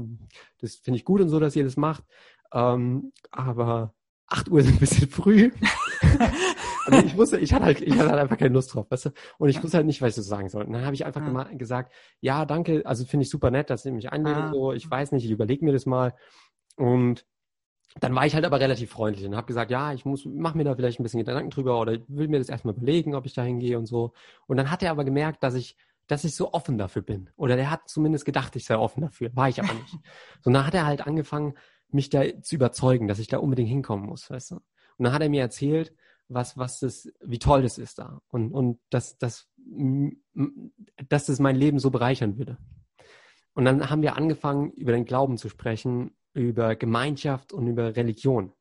das finde ich gut und so, dass ihr das macht, ähm, aber 8 Uhr ist ein bisschen früh. also ich wusste, ich hatte halt, ich hatte halt einfach keine Lust drauf, weißt du? Und ich wusste halt nicht, was ich so sagen soll. Und dann habe ich einfach ja. gesagt, ja, danke, also finde ich super nett, dass ihr mich einladen, ah. so, ich weiß nicht, ich überlege mir das mal. Und dann war ich halt aber relativ freundlich und habe gesagt, ja, ich muss, mach mir da vielleicht ein bisschen Gedanken drüber oder ich will mir das erstmal überlegen, ob ich da hingehe und so. Und dann hat er aber gemerkt, dass ich, dass ich so offen dafür bin. Oder der hat zumindest gedacht, ich sei offen dafür. War ich aber nicht. so, und dann hat er halt angefangen, mich da zu überzeugen, dass ich da unbedingt hinkommen muss, weißt du? Und dann hat er mir erzählt, was, was das, wie toll das ist da und, und dass, dass, dass das mein Leben so bereichern würde. Und dann haben wir angefangen, über den Glauben zu sprechen, über Gemeinschaft und über Religion.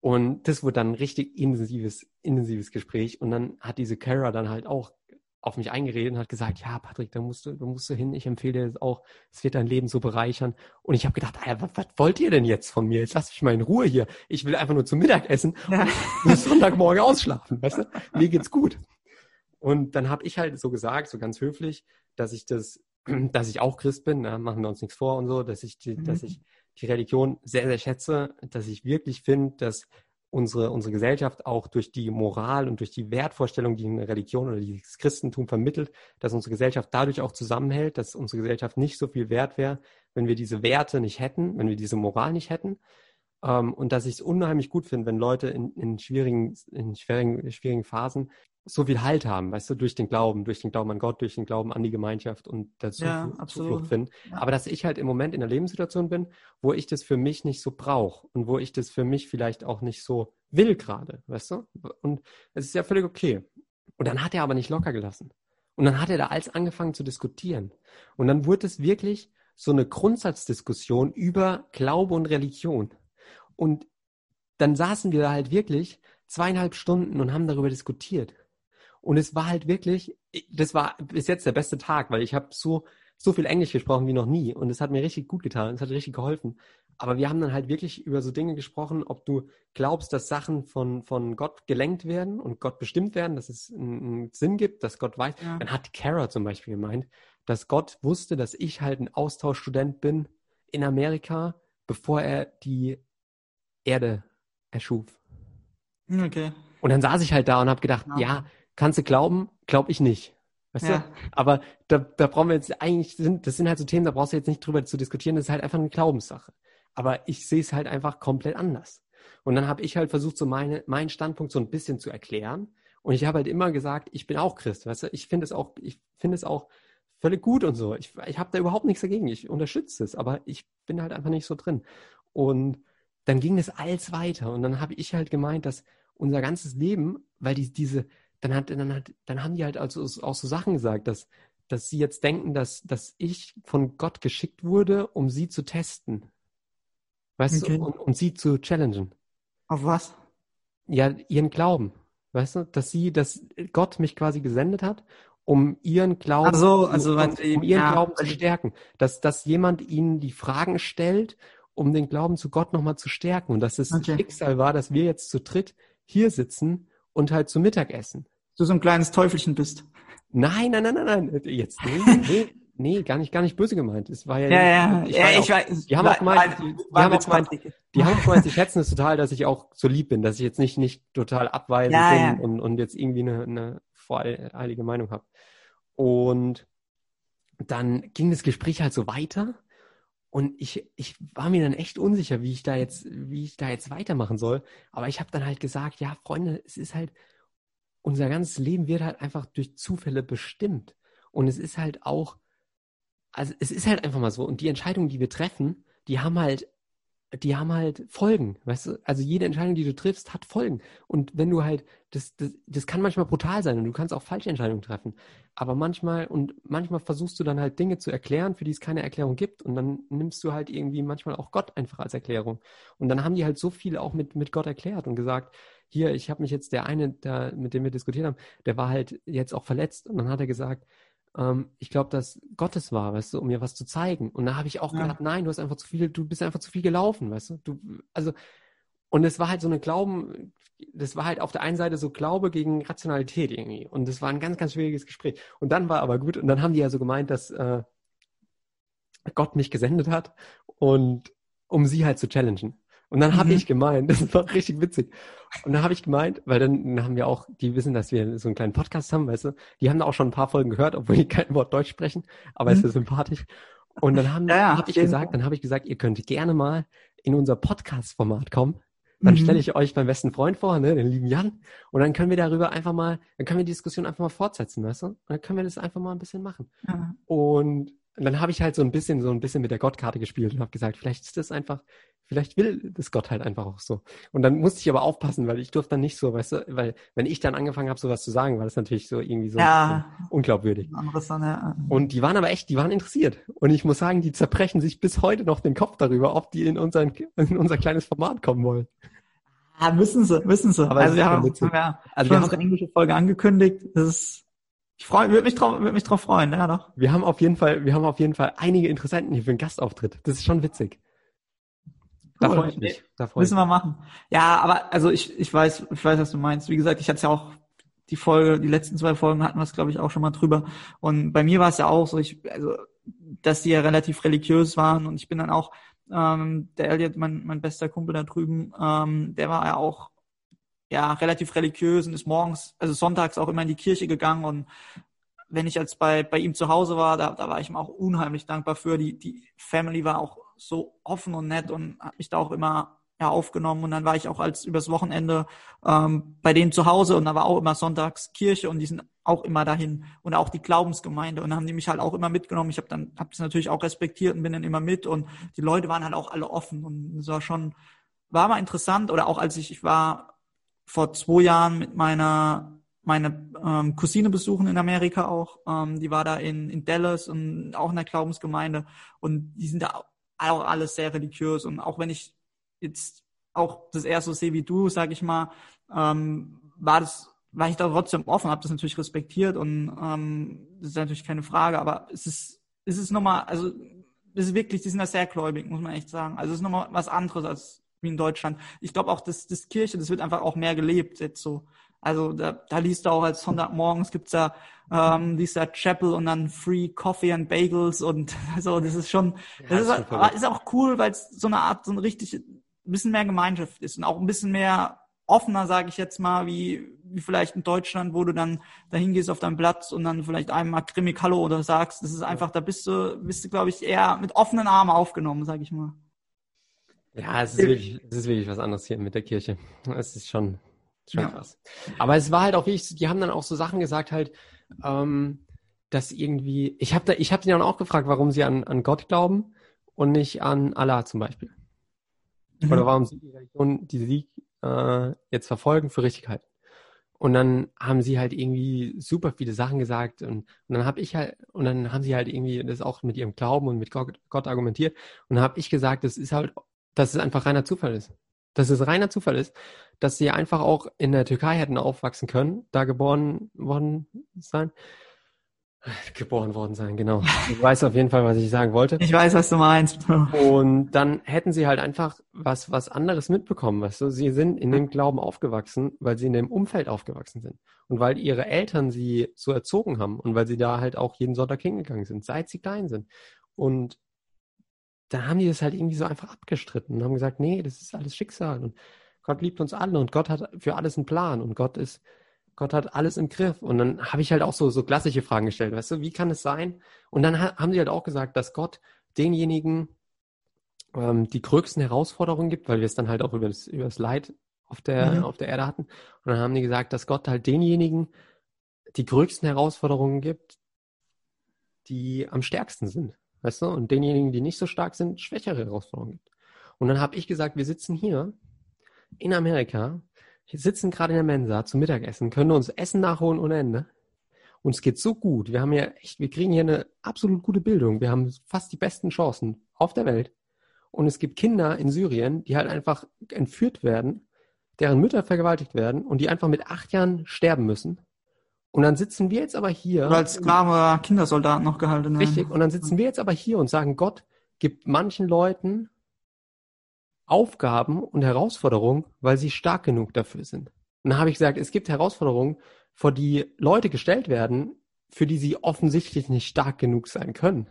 Und das wurde dann ein richtig intensives, intensives Gespräch. Und dann hat diese Kara dann halt auch auf mich eingeredet und hat gesagt, ja, Patrick, da musst du, da musst du hin, ich empfehle dir das auch, es wird dein Leben so bereichern. Und ich habe gedacht, ah, was, was, wollt ihr denn jetzt von mir? Jetzt lass mich mal in Ruhe hier. Ich will einfach nur zum Mittagessen und Sonntagmorgen ausschlafen, weißt du? Mir geht's gut. Und dann habe ich halt so gesagt, so ganz höflich, dass ich das, dass ich auch Christ bin, da machen wir uns nichts vor und so, dass ich, die, mhm. dass ich die Religion sehr, sehr schätze, dass ich wirklich finde, dass unsere, unsere Gesellschaft auch durch die Moral und durch die Wertvorstellung, die eine Religion oder das Christentum vermittelt, dass unsere Gesellschaft dadurch auch zusammenhält, dass unsere Gesellschaft nicht so viel wert wäre, wenn wir diese Werte nicht hätten, wenn wir diese Moral nicht hätten. Ähm, und dass ich es unheimlich gut finde, wenn Leute in, in, schwierigen, in schwierigen, schwierigen Phasen so viel Halt haben, weißt du, durch den Glauben, durch den Glauben an Gott, durch den Glauben an die Gemeinschaft und dazu ja, Zuflucht finden. Ja. Aber dass ich halt im Moment in einer Lebenssituation bin, wo ich das für mich nicht so brauche und wo ich das für mich vielleicht auch nicht so will gerade, weißt du? Und es ist ja völlig okay. Und dann hat er aber nicht locker gelassen. Und dann hat er da als angefangen zu diskutieren. Und dann wurde es wirklich so eine Grundsatzdiskussion über Glaube und Religion. Und dann saßen wir da halt wirklich zweieinhalb Stunden und haben darüber diskutiert. Und es war halt wirklich, das war bis jetzt der beste Tag, weil ich habe so, so viel Englisch gesprochen wie noch nie. Und es hat mir richtig gut getan. Es hat richtig geholfen. Aber wir haben dann halt wirklich über so Dinge gesprochen, ob du glaubst, dass Sachen von, von Gott gelenkt werden und Gott bestimmt werden, dass es einen, Sinn gibt, dass Gott weiß. Ja. Dann hat Kara zum Beispiel gemeint, dass Gott wusste, dass ich halt ein Austauschstudent bin in Amerika, bevor er die Erde erschuf. Okay. Und dann saß ich halt da und habe gedacht, ja. ja, Kannst du glauben? Glaub ich nicht. Weißt ja. du? Aber da, da brauchen wir jetzt eigentlich, das sind halt so Themen, da brauchst du jetzt nicht drüber zu diskutieren, das ist halt einfach eine Glaubenssache. aber ich sehe es halt einfach komplett anders. Und dann habe ich halt versucht, so meine, meinen Standpunkt so ein bisschen zu erklären. Und ich habe halt immer gesagt, ich bin auch Christ, weißt du, ich finde es auch, ich finde es auch völlig gut und so. Ich, ich habe da überhaupt nichts dagegen. Ich unterstütze es, aber ich bin halt einfach nicht so drin. Und dann ging es als weiter. Und dann habe ich halt gemeint, dass unser ganzes Leben, weil die, diese, dann hat, dann hat, dann haben die halt also auch so Sachen gesagt, dass, dass sie jetzt denken, dass, dass ich von Gott geschickt wurde, um sie zu testen. Weißt okay. du, und, um sie zu challengen. Auf was? Ja, ihren Glauben. Weißt du, dass sie, dass Gott mich quasi gesendet hat, um ihren Glauben, so, also, um, um, ihren ja, Glauben zu stärken. Dass, dass jemand ihnen die Fragen stellt, um den Glauben zu Gott nochmal zu stärken. Und dass es okay. Schicksal war, dass wir jetzt zu dritt hier sitzen und halt zu Mittag essen. Du so ein kleines Teufelchen bist. Nein, nein, nein, nein, nein. Jetzt, nee, nee, nee, gar nicht, gar nicht böse gemeint. Es war ja, ja, ja, ich, ja, ich weiß. Die haben auch gemeint, die, die haben auch gemeint, die haben auch gemeint, sie schätzen es total, dass ich auch so lieb bin, dass ich jetzt nicht, nicht total abweisend ja, bin ja. Und, und jetzt irgendwie eine, eine voreilige Meinung habe. Und dann ging das Gespräch halt so weiter und ich, ich war mir dann echt unsicher, wie ich da jetzt, wie ich da jetzt weitermachen soll. Aber ich habe dann halt gesagt, ja, Freunde, es ist halt, unser ganzes Leben wird halt einfach durch Zufälle bestimmt. Und es ist halt auch, also es ist halt einfach mal so. Und die Entscheidungen, die wir treffen, die haben halt die haben halt Folgen, weißt du? Also jede Entscheidung, die du triffst, hat Folgen. Und wenn du halt, das, das, das kann manchmal brutal sein und du kannst auch falsche Entscheidungen treffen. Aber manchmal, und manchmal versuchst du dann halt Dinge zu erklären, für die es keine Erklärung gibt. Und dann nimmst du halt irgendwie manchmal auch Gott einfach als Erklärung. Und dann haben die halt so viel auch mit, mit Gott erklärt und gesagt, hier, ich habe mich jetzt, der eine, der, mit dem wir diskutiert haben, der war halt jetzt auch verletzt. Und dann hat er gesagt, ähm, ich glaube, dass Gottes war, weißt du, um mir was zu zeigen. Und da habe ich auch ja. gedacht, nein, du hast einfach zu viel, du bist einfach zu viel gelaufen, weißt du. du also, und es war halt so eine Glauben, das war halt auf der einen Seite so Glaube gegen Rationalität irgendwie. Und das war ein ganz, ganz schwieriges Gespräch. Und dann war aber gut, und dann haben die ja so gemeint, dass äh, Gott mich gesendet hat und um sie halt zu challengen. Und dann habe mhm. ich gemeint, das war richtig witzig. Und dann habe ich gemeint, weil dann haben wir auch, die wissen, dass wir so einen kleinen Podcast haben, weißt du, die haben da auch schon ein paar Folgen gehört, obwohl die kein Wort Deutsch sprechen, aber mhm. es ist sympathisch. Und dann haben, ja, habe ich gesagt, dann habe ich gesagt, ihr könnt gerne mal in unser Podcast-Format kommen. Dann mhm. stelle ich euch meinen besten Freund vor, ne, den lieben Jan. Und dann können wir darüber einfach mal, dann können wir die Diskussion einfach mal fortsetzen, weißt du? Und dann können wir das einfach mal ein bisschen machen. Ja. Und dann habe ich halt so ein bisschen, so ein bisschen mit der Gottkarte gespielt und habe gesagt, vielleicht ist das einfach vielleicht will das Gott halt einfach auch so. Und dann musste ich aber aufpassen, weil ich durfte dann nicht so, weißt du, weil wenn ich dann angefangen habe, sowas zu sagen, war das natürlich so irgendwie so, ja, unglaubwürdig. Dann, ja. Und die waren aber echt, die waren interessiert. Und ich muss sagen, die zerbrechen sich bis heute noch den Kopf darüber, ob die in, unseren, in unser kleines Format kommen wollen. Ja, müssen sie, müssen sie. Aber also wir haben, haben ja also wir haben unsere englische Folge angekündigt. Das ist ich freue, würde mich drauf, würde mich drauf freuen, ja doch. Wir haben auf jeden Fall, wir haben auf jeden Fall einige Interessenten hier für einen Gastauftritt. Das ist schon witzig. Da freue ich mich. Da freu Müssen wir machen. Ja, aber also ich, ich weiß, ich weiß, was du meinst. Wie gesagt, ich hatte ja auch die Folge, die letzten zwei Folgen hatten wir es, glaube ich, auch schon mal drüber. Und bei mir war es ja auch so, ich, also, dass die ja relativ religiös waren und ich bin dann auch, ähm, der Elliot, mein, mein bester Kumpel da drüben, ähm, der war ja auch ja relativ religiös und ist morgens, also sonntags auch immer in die Kirche gegangen. Und wenn ich als bei, bei ihm zu Hause war, da, da war ich ihm auch unheimlich dankbar für. Die, die Family war auch so offen und nett und hat mich da auch immer ja, aufgenommen. Und dann war ich auch als übers Wochenende ähm, bei denen zu Hause. Und da war auch immer sonntags Kirche und die sind auch immer dahin. Und auch die Glaubensgemeinde. Und haben die mich halt auch immer mitgenommen. Ich habe dann habe es natürlich auch respektiert und bin dann immer mit. Und die Leute waren halt auch alle offen. Und es war schon war mal interessant. Oder auch als ich ich war vor zwei Jahren mit meiner meine ähm, Cousine besuchen in Amerika auch. Ähm, die war da in, in Dallas und auch in der Glaubensgemeinde und die sind da auch alles sehr religiös. Und auch wenn ich jetzt auch das eher so sehe wie du, sag ich mal, ähm, war das, war ich da trotzdem offen, habe das natürlich respektiert und ähm, das ist natürlich keine Frage, aber es ist, es ist nochmal, also es ist wirklich, die sind da sehr gläubig, muss man echt sagen. Also es ist nochmal was anderes als wie in Deutschland. Ich glaube auch, dass das Kirche, das wird einfach auch mehr gelebt jetzt so. Also da, da liest du auch als Sonntagmorgens gibt's da ähm, dieser Chapel und dann Free Coffee and Bagels und so. Das ist schon, das ja, ist, ist, ist, auch cool, weil es so eine Art, so ein richtig, bisschen mehr Gemeinschaft ist und auch ein bisschen mehr offener, sage ich jetzt mal, wie, wie vielleicht in Deutschland, wo du dann dahin gehst auf deinen Platz und dann vielleicht einmal grimmig Hallo oder sagst. Das ist einfach, da bist du, bist du, glaube ich, eher mit offenen Armen aufgenommen, sage ich mal. Ja, es ist, wirklich, es ist wirklich was anderes hier mit der Kirche. Es ist schon, schon ja. krass. Aber es war halt auch wirklich, die haben dann auch so Sachen gesagt, halt, ähm, dass irgendwie, ich habe da, ich habe sie dann auch gefragt, warum sie an, an Gott glauben und nicht an Allah zum Beispiel. Mhm. Oder warum sie die Religion, die sie äh, jetzt verfolgen, für richtig halten. Und dann haben sie halt irgendwie super viele Sachen gesagt und, und dann habe ich halt, und dann haben sie halt irgendwie das auch mit ihrem Glauben und mit Gott, Gott argumentiert. Und dann habe ich gesagt, das ist halt, dass es einfach reiner Zufall ist. Dass es reiner Zufall ist, dass sie einfach auch in der Türkei hätten aufwachsen können, da geboren worden sein Geboren worden sein, genau. Du weißt auf jeden Fall, was ich sagen wollte. Ich weiß, was du meinst. Und dann hätten sie halt einfach was, was anderes mitbekommen, weißt du? Sie sind in dem Glauben aufgewachsen, weil sie in dem Umfeld aufgewachsen sind. Und weil ihre Eltern sie so erzogen haben und weil sie da halt auch jeden Sonntag hingegangen sind, seit sie klein sind. Und da haben die das halt irgendwie so einfach abgestritten und haben gesagt, nee, das ist alles Schicksal und Gott liebt uns alle und Gott hat für alles einen Plan und Gott ist Gott hat alles im Griff. Und dann habe ich halt auch so, so klassische Fragen gestellt, weißt du, wie kann es sein? Und dann haben sie halt auch gesagt, dass Gott denjenigen ähm, die größten Herausforderungen gibt, weil wir es dann halt auch über das, über das Leid auf der, mhm. auf der Erde hatten. Und dann haben die gesagt, dass Gott halt denjenigen die größten Herausforderungen gibt, die am stärksten sind. Weißt du? Und denjenigen, die nicht so stark sind, schwächere Herausforderungen gibt. Und dann habe ich gesagt, wir sitzen hier in Amerika sitzen gerade in der Mensa zum Mittagessen, können uns Essen nachholen ohne Ende. Uns geht so gut. Wir haben ja echt, wir kriegen hier eine absolut gute Bildung. Wir haben fast die besten Chancen auf der Welt. Und es gibt Kinder in Syrien, die halt einfach entführt werden, deren Mütter vergewaltigt werden und die einfach mit acht Jahren sterben müssen. Und dann sitzen wir jetzt aber hier. Oder als Sklave Kindersoldaten noch gehalten werden. Richtig. Und dann sitzen wir jetzt aber hier und sagen, Gott gibt manchen Leuten Aufgaben und Herausforderungen, weil sie stark genug dafür sind. Und dann habe ich gesagt, es gibt Herausforderungen, vor die Leute gestellt werden, für die sie offensichtlich nicht stark genug sein können.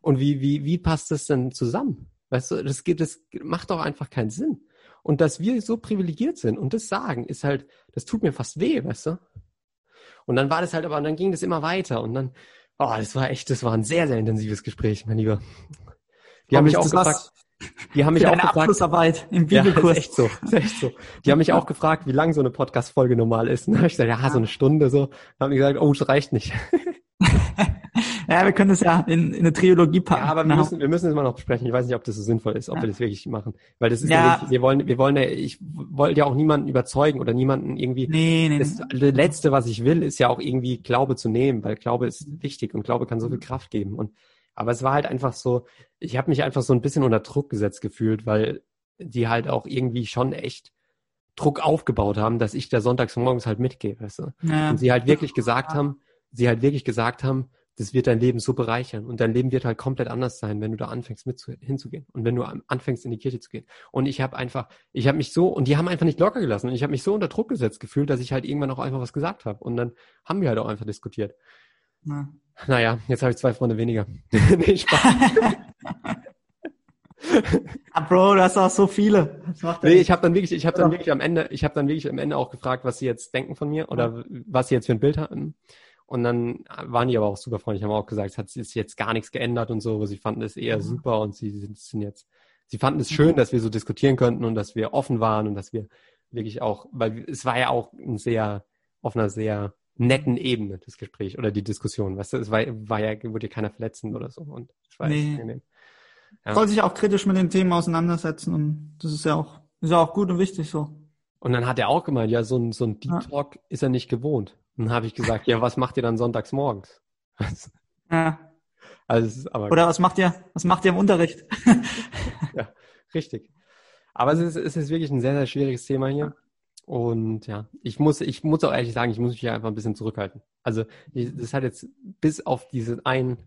Und wie, wie, wie passt das denn zusammen? Weißt du, das geht, das macht doch einfach keinen Sinn. Und dass wir so privilegiert sind und das sagen, ist halt, das tut mir fast weh, weißt du? Und dann war das halt aber, und dann ging das immer weiter und dann, oh, das war echt, das war ein sehr, sehr intensives Gespräch, mein Lieber. Die haben mich auch gefragt, die haben mich auch gefragt, Abschlussarbeit im Bibelkurs. Ja, ist echt so, ist echt so. Die haben mich auch gefragt, wie lang so eine Podcast-Folge normal ist. Und dann habe ich gesagt, ja, so eine Stunde so. Dann haben die gesagt, oh, das reicht nicht. ja, wir können das ja in, in eine Trilogie packen. Ja, aber wir müssen, wir müssen es mal noch besprechen. Ich weiß nicht, ob das so sinnvoll ist, ob ja. wir das wirklich machen. Weil das ist ja, nicht, wir wollen, wir wollen ja, ich wollte ja auch niemanden überzeugen oder niemanden irgendwie. Nee, nee, das nee. Letzte, was ich will, ist ja auch irgendwie Glaube zu nehmen, weil Glaube ist wichtig und Glaube kann so viel Kraft geben. Und aber es war halt einfach so, ich habe mich einfach so ein bisschen unter Druck gesetzt gefühlt, weil die halt auch irgendwie schon echt Druck aufgebaut haben, dass ich da sonntags morgens halt mitgehe, weißt du? Ja. Und sie halt wirklich gesagt haben, sie halt wirklich gesagt haben, das wird dein Leben so bereichern und dein Leben wird halt komplett anders sein, wenn du da anfängst mit zu, hinzugehen und wenn du anfängst in die Kirche zu gehen. Und ich habe einfach, ich habe mich so und die haben einfach nicht locker gelassen und ich habe mich so unter Druck gesetzt gefühlt, dass ich halt irgendwann auch einfach was gesagt habe und dann haben wir halt auch einfach diskutiert. Ja. Naja, jetzt habe ich zwei Freunde weniger. nee, Spaß. ah, Bro, du hast auch so viele. Nee, ich habe dann wirklich, ich habe dann wirklich am Ende, ich habe dann wirklich am Ende auch gefragt, was sie jetzt denken von mir oder was sie jetzt für ein Bild hatten. Und dann waren die aber auch super freundlich, haben auch gesagt, es hat sich jetzt gar nichts geändert und so, sie fanden es eher super und sie sind jetzt, sie fanden es schön, dass wir so diskutieren könnten und dass wir offen waren und dass wir wirklich auch, weil es war ja auch ein sehr, auf einer sehr netten Ebene, das Gespräch oder die Diskussion. Weißt du, es war, war ja, wurde ja keiner verletzen oder so. Und es war nee. Ja. Soll sich auch kritisch mit den Themen auseinandersetzen und das ist ja auch, ist ja auch gut und wichtig so. Und dann hat er auch gemeint, ja, so ein, so ein Deep Talk ja. ist er nicht gewohnt. Und dann habe ich gesagt, ja, was macht ihr dann sonntags morgens? ja. Also, aber Oder was macht ihr, was macht ihr im Unterricht? ja, richtig. Aber es ist, es ist wirklich ein sehr, sehr schwieriges Thema hier. Und ja, ich muss, ich muss auch ehrlich sagen, ich muss mich hier einfach ein bisschen zurückhalten. Also das hat jetzt bis auf diese ein,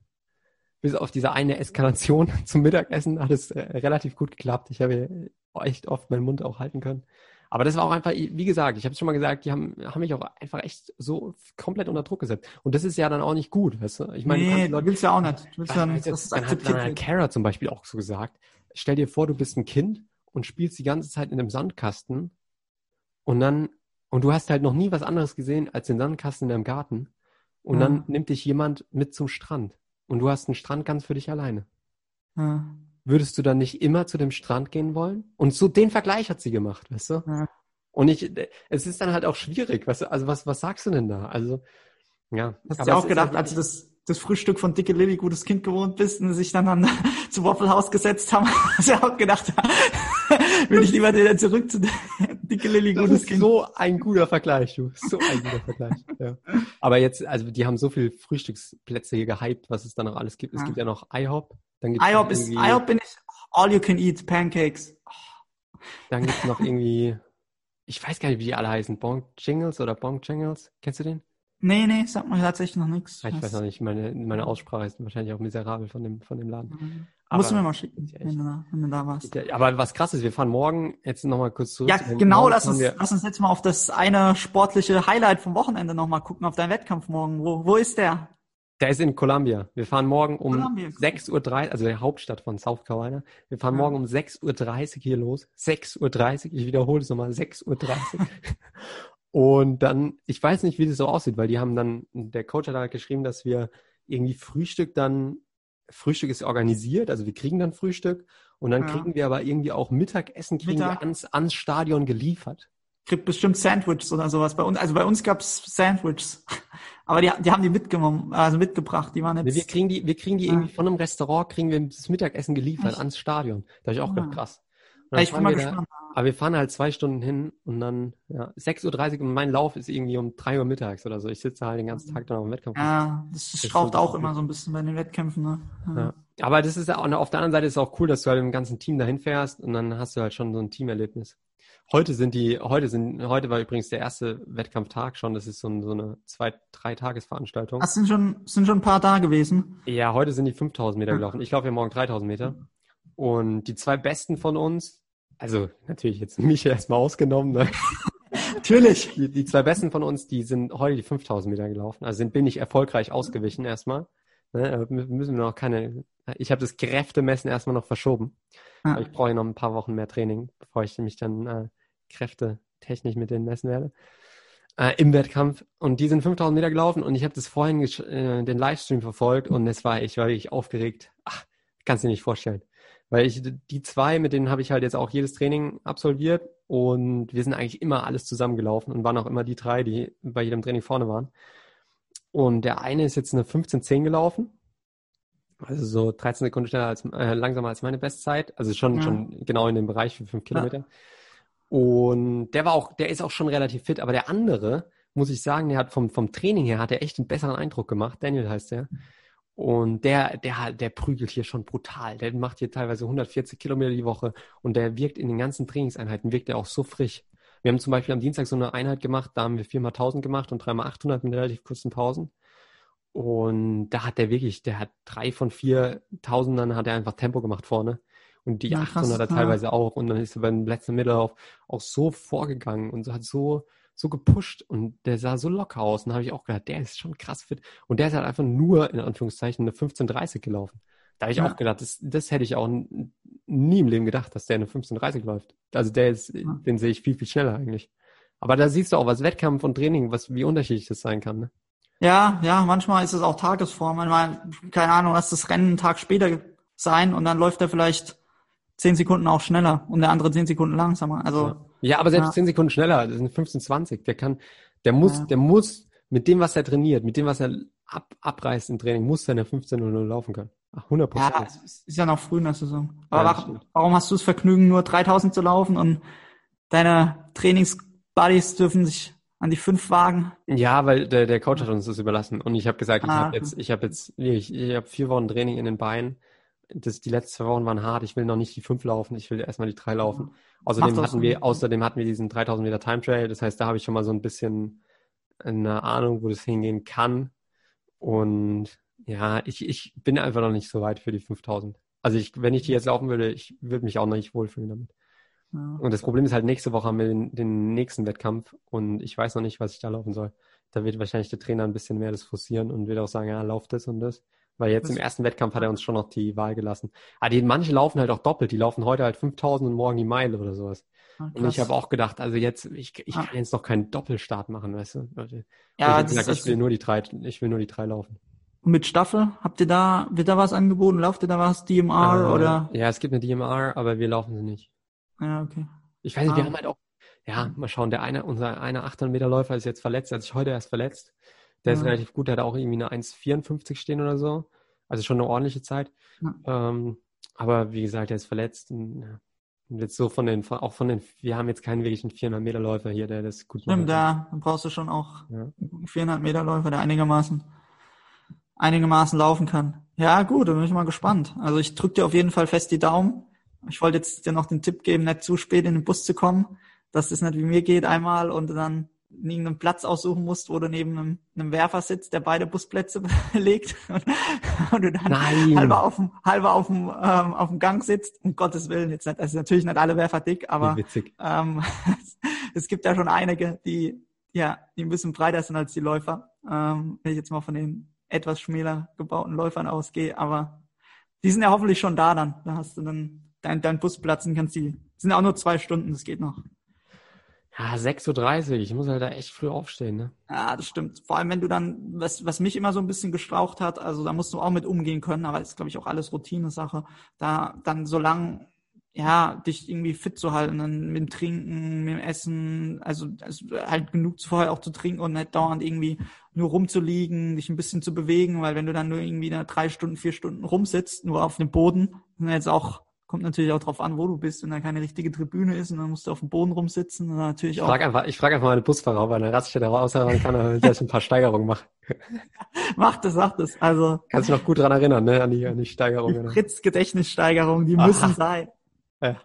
bis auf diese eine Eskalation zum Mittagessen hat es äh, relativ gut geklappt. Ich habe echt oft meinen Mund auch halten können. Aber das war auch einfach, wie gesagt, ich habe es schon mal gesagt, die haben, haben mich auch einfach echt so komplett unter Druck gesetzt. Und das ist ja dann auch nicht gut, weißt du? Ich meine, nee, du, willst ja auch nicht. Du willst ja nicht, dass dann hat dann Kara zum Beispiel auch so gesagt, stell dir vor, du bist ein Kind und spielst die ganze Zeit in einem Sandkasten und dann, und du hast halt noch nie was anderes gesehen als den Sandkasten in deinem Garten. Und ja. dann nimmt dich jemand mit zum Strand. Und du hast einen Strand ganz für dich alleine. Ja. Würdest du dann nicht immer zu dem Strand gehen wollen? Und so den Vergleich hat sie gemacht, weißt du? Ja. Und ich, es ist dann halt auch schwierig, weißt du? Also was, was sagst du denn da? Also, ja. Hast du ja auch gedacht, als du das, das Frühstück von Dicke Lilly, gutes Kind gewohnt bist und sich dann, dann zu Waffle House gesetzt haben, hast du ja auch gedacht, will ich lieber wieder zurück zu Dicke Lilly, gutes Kind. So ein guter Vergleich, du. So ein guter Vergleich. Ja. Aber jetzt, also die haben so viele Frühstücksplätze hier gehypt, was es da noch alles gibt. Es ja. gibt ja noch IHOP. Dann gibt's IHOP ist, IHOP bin ich, all you can eat, Pancakes. Dann gibt's noch irgendwie, ich weiß gar nicht, wie die alle heißen, Bonk Jingles oder Bonk Jingles. Kennst du den? Nee, nee, sagt mir tatsächlich noch nichts. Ich weiß noch nicht, meine, meine Aussprache ist wahrscheinlich auch miserabel von dem, von dem Laden. Mhm. Aber Musst du mir mal schicken, wenn du, da, wenn du da warst. Aber was krass ist, wir fahren morgen jetzt nochmal kurz zurück. Ja, genau, lass uns, lass uns jetzt mal auf das eine sportliche Highlight vom Wochenende nochmal gucken, auf deinen Wettkampf morgen. Wo, wo ist der? Der ist in Columbia. Wir fahren morgen um 6.30 Uhr, also der Hauptstadt von South Carolina. Wir fahren ja. morgen um 6.30 Uhr hier los. 6.30 Uhr, ich wiederhole es nochmal, 6.30 Uhr. Und dann, ich weiß nicht, wie das so aussieht, weil die haben dann, der Coach hat halt geschrieben, dass wir irgendwie Frühstück dann, Frühstück ist organisiert, also wir kriegen dann Frühstück und dann ja. kriegen wir aber irgendwie auch Mittagessen kriegen Mittag. wir ans, ans Stadion geliefert. Kriegt bestimmt Sandwiches oder sowas bei uns. Also bei uns gab's Sandwiches. Aber die, die haben die mitgenommen, also mitgebracht. Die waren jetzt. Wir kriegen die, wir kriegen die ja. irgendwie von einem Restaurant, kriegen wir das Mittagessen geliefert Echt? ans Stadion. Da habe ich auch ah. gedacht, krass. Ich bin mal gespannt. Da, aber wir fahren halt zwei Stunden hin und dann, ja, 6.30 Uhr und mein Lauf ist irgendwie um drei Uhr mittags oder so. Ich sitze halt den ganzen Tag dann auf dem Wettkampf. Ja, das, das schraubt auch immer so ein bisschen bei den Wettkämpfen, ne? Ja. ja. Aber das ist ja auch, auf der anderen Seite ist es auch cool, dass du halt im ganzen Team dahin fährst und dann hast du halt schon so ein Teamerlebnis. Heute sind die, heute sind, heute war übrigens der erste Wettkampftag schon. Das ist so, so eine zwei, drei Tagesveranstaltung. Das sind schon, sind schon ein paar da gewesen. Ja, heute sind die 5000 Meter gelaufen. Ich laufe ja morgen 3000 Meter. Und die zwei besten von uns, also natürlich jetzt mich erstmal ausgenommen. Ne? natürlich. Die, die, zwei besten von uns, die sind heute die 5000 Meter gelaufen. Also sind, bin ich erfolgreich ausgewichen erstmal. Ne? Müssen wir noch keine, ich habe das Kräftemessen erstmal noch verschoben. Ah. Ich brauche noch ein paar Wochen mehr Training, bevor ich mich dann äh, kräftetechnisch mit denen messen werde. Äh, Im Wettkampf. Und die sind 5000 Meter gelaufen und ich habe das vorhin äh, den Livestream verfolgt und es war, ich war wirklich aufgeregt. Ach, kannst du dir nicht vorstellen. Weil ich, die zwei, mit denen habe ich halt jetzt auch jedes Training absolviert und wir sind eigentlich immer alles zusammengelaufen und waren auch immer die drei, die bei jedem Training vorne waren. Und der eine ist jetzt eine 15.10 gelaufen. Also so 13 Sekunden schneller als, äh, langsamer als meine Bestzeit. Also schon, ja. schon genau in dem Bereich für fünf Kilometer. Ja. Und der war auch, der ist auch schon relativ fit, aber der andere, muss ich sagen, der hat vom, vom Training her hat er echt einen besseren Eindruck gemacht. Daniel heißt der. Und der, der, der prügelt hier schon brutal. Der macht hier teilweise 140 Kilometer die Woche und der wirkt in den ganzen Trainingseinheiten, wirkt er auch so frisch. Wir haben zum Beispiel am Dienstag so eine Einheit gemacht, da haben wir viermal 1000 gemacht und dreimal 800 mit relativ kurzen Pausen. Und da hat der wirklich, der hat drei von vier Tausendern hat er einfach Tempo gemacht vorne. Und die ja, 800er teilweise auch. Und dann ist er beim letzten Mittellauf auch so vorgegangen und hat so, so gepusht und der sah so locker aus. Und da habe ich auch gedacht, der ist schon krass fit. Und der ist halt einfach nur, in Anführungszeichen, eine 15.30 gelaufen. Da habe ich ja. auch gedacht, das, das hätte ich auch nie im Leben gedacht, dass der eine 15.30 läuft. Also der ist, ja. den sehe ich viel, viel schneller eigentlich. Aber da siehst du auch, was Wettkampf und Training, was, wie unterschiedlich das sein kann. Ne? Ja, ja, manchmal ist es auch Tagesform. Manchmal, keine Ahnung, lass das Rennen einen Tag später sein und dann läuft er vielleicht zehn Sekunden auch schneller und der andere zehn Sekunden langsamer. Also ja, ja aber selbst ja. zehn Sekunden schneller, das sind 15, 20. Der kann, der muss, ja. der muss mit dem, was er trainiert, mit dem, was er ab, abreißt im Training, muss er in der 15.00 laufen können. 100 Prozent. Ja, es ist ja noch früh in der Saison. Aber ja, warum hast du das Vergnügen, nur 3000 zu laufen und deine Trainingsbuddies dürfen sich an die fünf wagen? Ja, weil der, der Coach hat uns das überlassen und ich habe gesagt, ah, ich habe jetzt, ich habe jetzt, ich, ich habe vier Wochen Training in den Beinen das, die letzten zwei Wochen waren hart. Ich will noch nicht die fünf laufen, ich will erstmal die drei laufen. Außerdem hatten wir, außerdem hatten wir diesen 3000 Meter Time Trail. Das heißt, da habe ich schon mal so ein bisschen eine Ahnung, wo das hingehen kann. Und ja, ich, ich bin einfach noch nicht so weit für die 5000. Also ich, wenn ich die jetzt laufen würde, ich würde mich auch noch nicht wohlfühlen damit. Ja. Und das Problem ist halt, nächste Woche haben wir den, den, nächsten Wettkampf und ich weiß noch nicht, was ich da laufen soll. Da wird wahrscheinlich der Trainer ein bisschen mehr das forcieren und wird auch sagen, ja, lauf das und das. Weil jetzt im ersten Wettkampf hat er uns schon noch die Wahl gelassen. Aber die, manche laufen halt auch doppelt. Die laufen heute halt 5000 und morgen die Meile oder sowas. Ah, und ich habe auch gedacht, also jetzt, ich, ich ah. kann jetzt noch keinen Doppelstart machen, weißt du? Ja, ich, gesagt, ich will nur die drei, ich will nur die drei laufen. Und mit Staffel, habt ihr da, wird da was angeboten? Lauft ihr da was, DMR Äh, oder? Ja, es gibt eine DMR, aber wir laufen sie nicht. Ja, okay. Ich weiß nicht, wir Ah. haben halt auch, ja, mal schauen, der eine, unser einer 800 Meter Läufer ist jetzt verletzt, hat sich heute erst verletzt. Der ist Ja. relativ gut, der hat auch irgendwie eine 1,54 stehen oder so. Also schon eine ordentliche Zeit. Ja. Ähm, aber wie gesagt, der ist verletzt. Und, ja. und jetzt so von den, auch von den, wir haben jetzt keinen wirklichen 400 Meter Läufer hier, der das gut Stimmt, kann. da brauchst du schon auch einen 400 Meter Läufer, der einigermaßen, einigermaßen laufen kann. Ja, gut, da bin ich mal gespannt. Also ich drücke dir auf jeden Fall fest die Daumen. Ich wollte jetzt dir noch den Tipp geben, nicht zu spät in den Bus zu kommen, dass das nicht wie mir geht einmal und dann irgendeinen Platz aussuchen musst, wo du neben einem, einem Werfer sitzt, der beide Busplätze belegt und, und du dann Nein. halber auf dem, halber auf dem, ähm, auf dem Gang sitzt. Um Gottes Willen, jetzt nicht, also natürlich nicht alle Werfer dick, aber ähm, es gibt ja schon einige, die ja, die ein bisschen breiter sind als die Läufer. Ähm, wenn ich jetzt mal von den etwas schmäler gebauten Läufern ausgehe, aber die sind ja hoffentlich schon da dann. Da hast du dann deinen dein Busplatz und kannst die. Sind auch nur zwei Stunden, das geht noch. Ja, 6.30 Uhr, ich muss halt da echt früh aufstehen, ne? Ja, das stimmt. Vor allem, wenn du dann, was, was mich immer so ein bisschen gestraucht hat, also da musst du auch mit umgehen können, aber das ist, glaube ich, auch alles Routine-Sache. Da dann so lang, ja, dich irgendwie fit zu halten, dann mit dem Trinken, mit dem Essen, also, also halt genug vorher auch zu trinken und nicht dauernd irgendwie nur rumzuliegen, dich ein bisschen zu bewegen, weil wenn du dann nur irgendwie da drei Stunden, vier Stunden rumsitzt, nur auf dem Boden, dann jetzt auch, kommt natürlich auch drauf an, wo du bist, wenn da keine richtige Tribüne ist und dann musst du auf dem Boden rumsitzen dann natürlich Ich auch. frage einfach, ich frage einfach mal den Busfahrer, ob er eine Raststätte raushauen kann, damit er ein paar Steigerungen macht. Macht es, macht es. Also, Kannst du noch gut dran erinnern, ne? An die, an die Die Steigerungen. Fritz-Gedächtnissteigerung, die Aha. müssen sein. Ja.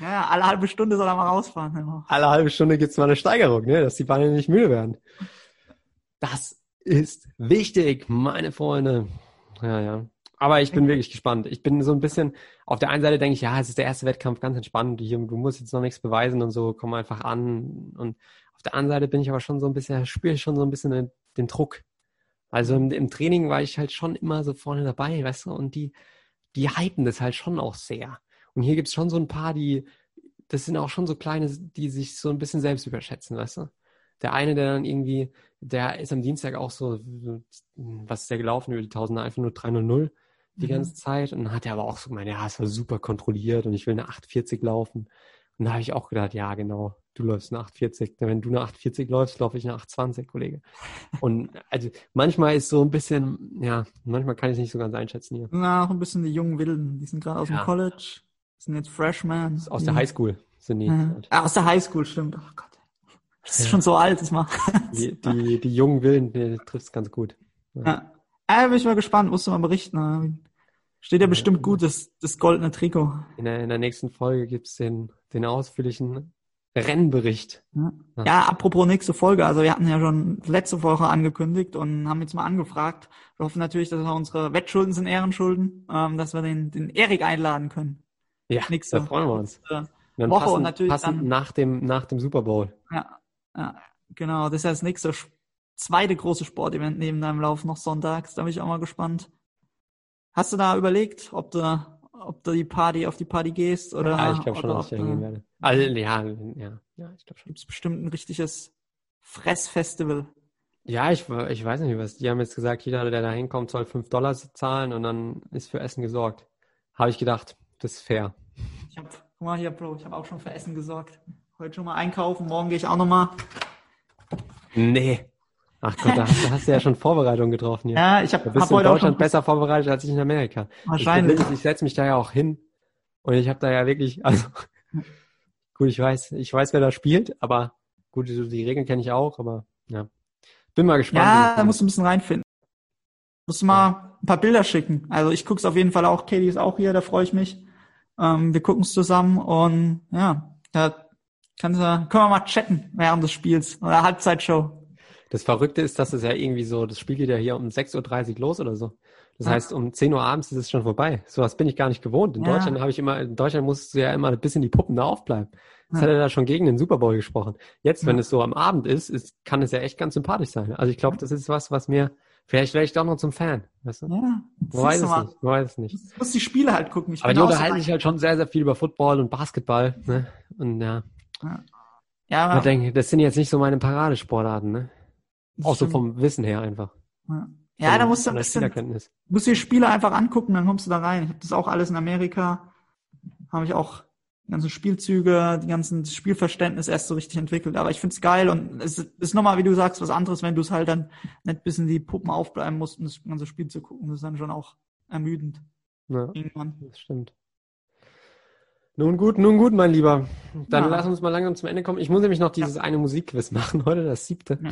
Ja, alle halbe Stunde soll er mal rausfahren. Alle halbe Stunde gibt's mal eine Steigerung, ne? Dass die Beine nicht müde werden. Das ist wichtig, meine Freunde. Ja, ja. Aber ich bin wirklich gespannt. Ich bin so ein bisschen, auf der einen Seite denke ich, ja, es ist der erste Wettkampf, ganz entspannt. Hier, du musst jetzt noch nichts beweisen und so, komm einfach an. Und auf der anderen Seite bin ich aber schon so ein bisschen, spüre ich schon so ein bisschen den, den Druck. Also im, im Training war ich halt schon immer so vorne dabei, weißt du, und die, die hypen das halt schon auch sehr. Und hier gibt's schon so ein paar, die, das sind auch schon so kleine, die sich so ein bisschen selbst überschätzen, weißt du? Der eine, der dann irgendwie, der ist am Dienstag auch so, was ist der gelaufen über die Tausender, einfach nur 300 die Mhm. ganze Zeit. Und dann hat er aber auch so gemeint, ja, es war super kontrolliert und ich will eine 840 laufen. Und da habe ich auch gedacht, ja, genau, du läufst eine 840. Wenn du eine 840 läufst, laufe ich eine 820, Kollege. Und also manchmal ist so ein bisschen, ja, manchmal kann ich es nicht so ganz einschätzen hier. Na, auch ein bisschen die jungen Wilden. Die sind gerade aus Ja. dem College, sind jetzt Freshmen. Aus der Highschool sind die. Ja. Ah, aus der Highschool, stimmt. Oh Gott. Das ist Ja. schon so alt, das macht. Die, die, die jungen Willen, die trifft es ganz gut. Ja. Ah, bin ich mal gespannt, musst du mal berichten. Steht ja Ja. bestimmt gut, das, das goldene Trikot. In der, in der nächsten Folge gibt's den, den ausführlichen Rennbericht. Ja. Ja. ja, apropos nächste Folge. Also wir hatten ja schon letzte Woche angekündigt und haben jetzt mal angefragt. Wir hoffen natürlich, dass wir unsere Wettschulden sind Ehrenschulden, ähm, dass wir den, den Erik einladen können. Ja, Nächste- da freuen wir uns. Äh, Und dann Woche und passend, natürlich passend dann- nach dem, nach dem Super Bowl. Ja, ja, genau. Das ist ja das nächste, zweite große Sportevent neben deinem Lauf noch sonntags. Da bin ich auch mal gespannt. Hast du da überlegt, ob du, ob du die Party auf die Party gehst oder? ja, ich glaube schon, dass ich da hingehen werde. Also, ja, ja, ja, ich glaube schon. Gibt's bestimmt ein richtiges Fressfestival. Ja, ich, ich weiß nicht was. Die haben jetzt gesagt, jeder, der da hinkommt, soll 5 Dollar zahlen und dann ist für Essen gesorgt. Habe ich gedacht, das ist fair. Ich hab, guck mal hier, Bro, ich habe auch schon für Essen gesorgt. Heute schon mal einkaufen, morgen gehe ich auch noch mal. Nee. Ach Gott, da hast, da hast du ja schon Vorbereitungen getroffen hier. Ja, ich habe Da hab bist du in Deutschland schon besser vorbereitet als ich in Amerika. wahrscheinlich. Ist, Ich setze mich da ja auch hin und ich habe da ja wirklich, also gut, ich weiß, ich weiß, wer da spielt, aber gut, die die Regeln kenne ich auch, aber ja. Bin mal gespannt. Ja, da musst du ein bisschen reinfinden. Musst du mal ein paar Bilder schicken. Also ich guck's auf jeden Fall auch. Katie ist auch hier, da freue ich mich. Ähm, wir gucken's zusammen und ja, da kannst du, können wir mal chatten während des Spiels oder Halbzeitshow. Das Verrückte ist, dass es ja irgendwie so, das Spiel geht ja hier um 6.30 Uhr los oder so. Das Ja. heißt, um 10 Uhr abends ist es schon vorbei. Sowas bin ich gar nicht gewohnt. In Ja. Deutschland habe ich immer, in Deutschland musst du ja immer ein bisschen die Puppen da aufbleiben. Das Ja. hat er da schon gegen den Super Bowl gesprochen. Jetzt, wenn es so am Abend ist, ist, kann es ja echt ganz sympathisch sein. Also ich glaube, das ist was, was mir, vielleicht werde ich doch noch zum Fan. Weißt du? Ja, Man weiß es mal. nicht. Man weiß es nicht. Du musst die Spiele halt gucken. Ich Aber die so unterhalten ein- sich halt schon sehr, sehr viel über Football und Basketball. Ne? Und ja, Ja, ich denke, das sind jetzt nicht so meine Paradesportarten. Ne? Auch so vom Wissen her einfach. Ja. Ja, da musst du ein bisschen, musst du die Spiele einfach angucken, dann kommst du da rein. Ich habe das auch alles in Amerika, habe ich auch die ganzen Spielzüge, die ganzen Spielverständnis erst so richtig entwickelt. Aber ich find's geil und es ist nochmal, wie du sagst, was anderes, wenn du es halt dann nicht bis in die Puppen aufbleiben musst, um das ganze Spiel zu gucken. Das ist dann schon auch ermüdend. Ja, Irgendwann. das stimmt. Nun gut, nun gut, mein Lieber. Dann ja. lass uns mal langsam zum Ende kommen. Ich muss nämlich noch dieses ja. eine Musikquiz machen heute, das siebte. Ja.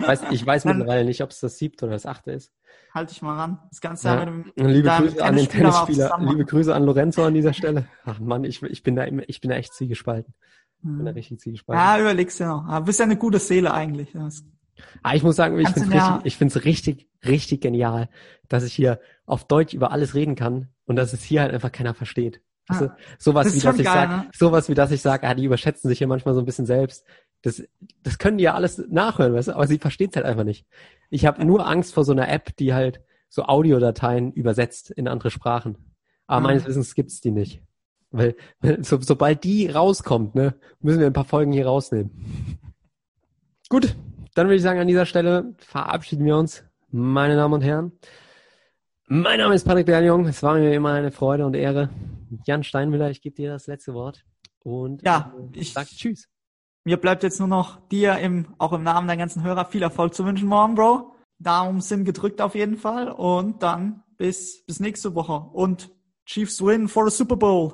Ich weiß, ich weiß mittlerweile nicht, ob es das siebte oder das achte ist. Halt dich mal ran. Das Ganze ja. mit dem, Liebe Grüße an den Tennisspieler. Liebe Grüße an Lorenzo an dieser Stelle. Ach Mann, ich, ich bin da ich bin da echt ziegespalten. Ich bin da hm. richtig ziegespalten. Ja, überlegst ja noch. Aber bist ja eine gute Seele eigentlich. Ah, ich muss sagen, ich finde es richtig, ich find's richtig, richtig genial, dass ich hier auf Deutsch über alles reden kann und dass es hier halt einfach keiner versteht. Ah, also, sowas wie, dass ich sag, ne? sowas wie, dass ich sage, ah, die überschätzen sich hier manchmal so ein bisschen selbst. Das, das können die ja alles nachhören, weißt du? aber sie versteht es halt einfach nicht. Ich habe nur Angst vor so einer App, die halt so Audiodateien übersetzt in andere Sprachen. Aber mhm. meines Wissens gibt's die nicht. Weil, weil so, sobald die rauskommt, ne, müssen wir ein paar Folgen hier rausnehmen. Gut, dann würde ich sagen, an dieser Stelle verabschieden wir uns, meine Damen und Herren. Mein Name ist Patrick Berljung. Es war mir immer eine Freude und Ehre. Jan Steinmüller, ich gebe dir das letzte Wort und ja, äh, ich sag Tschüss. Mir bleibt jetzt nur noch dir im, auch im Namen der ganzen Hörer viel Erfolg zu wünschen morgen, Bro. Daumen sind gedrückt auf jeden Fall und dann bis, bis nächste Woche und Chiefs win for the Super Bowl.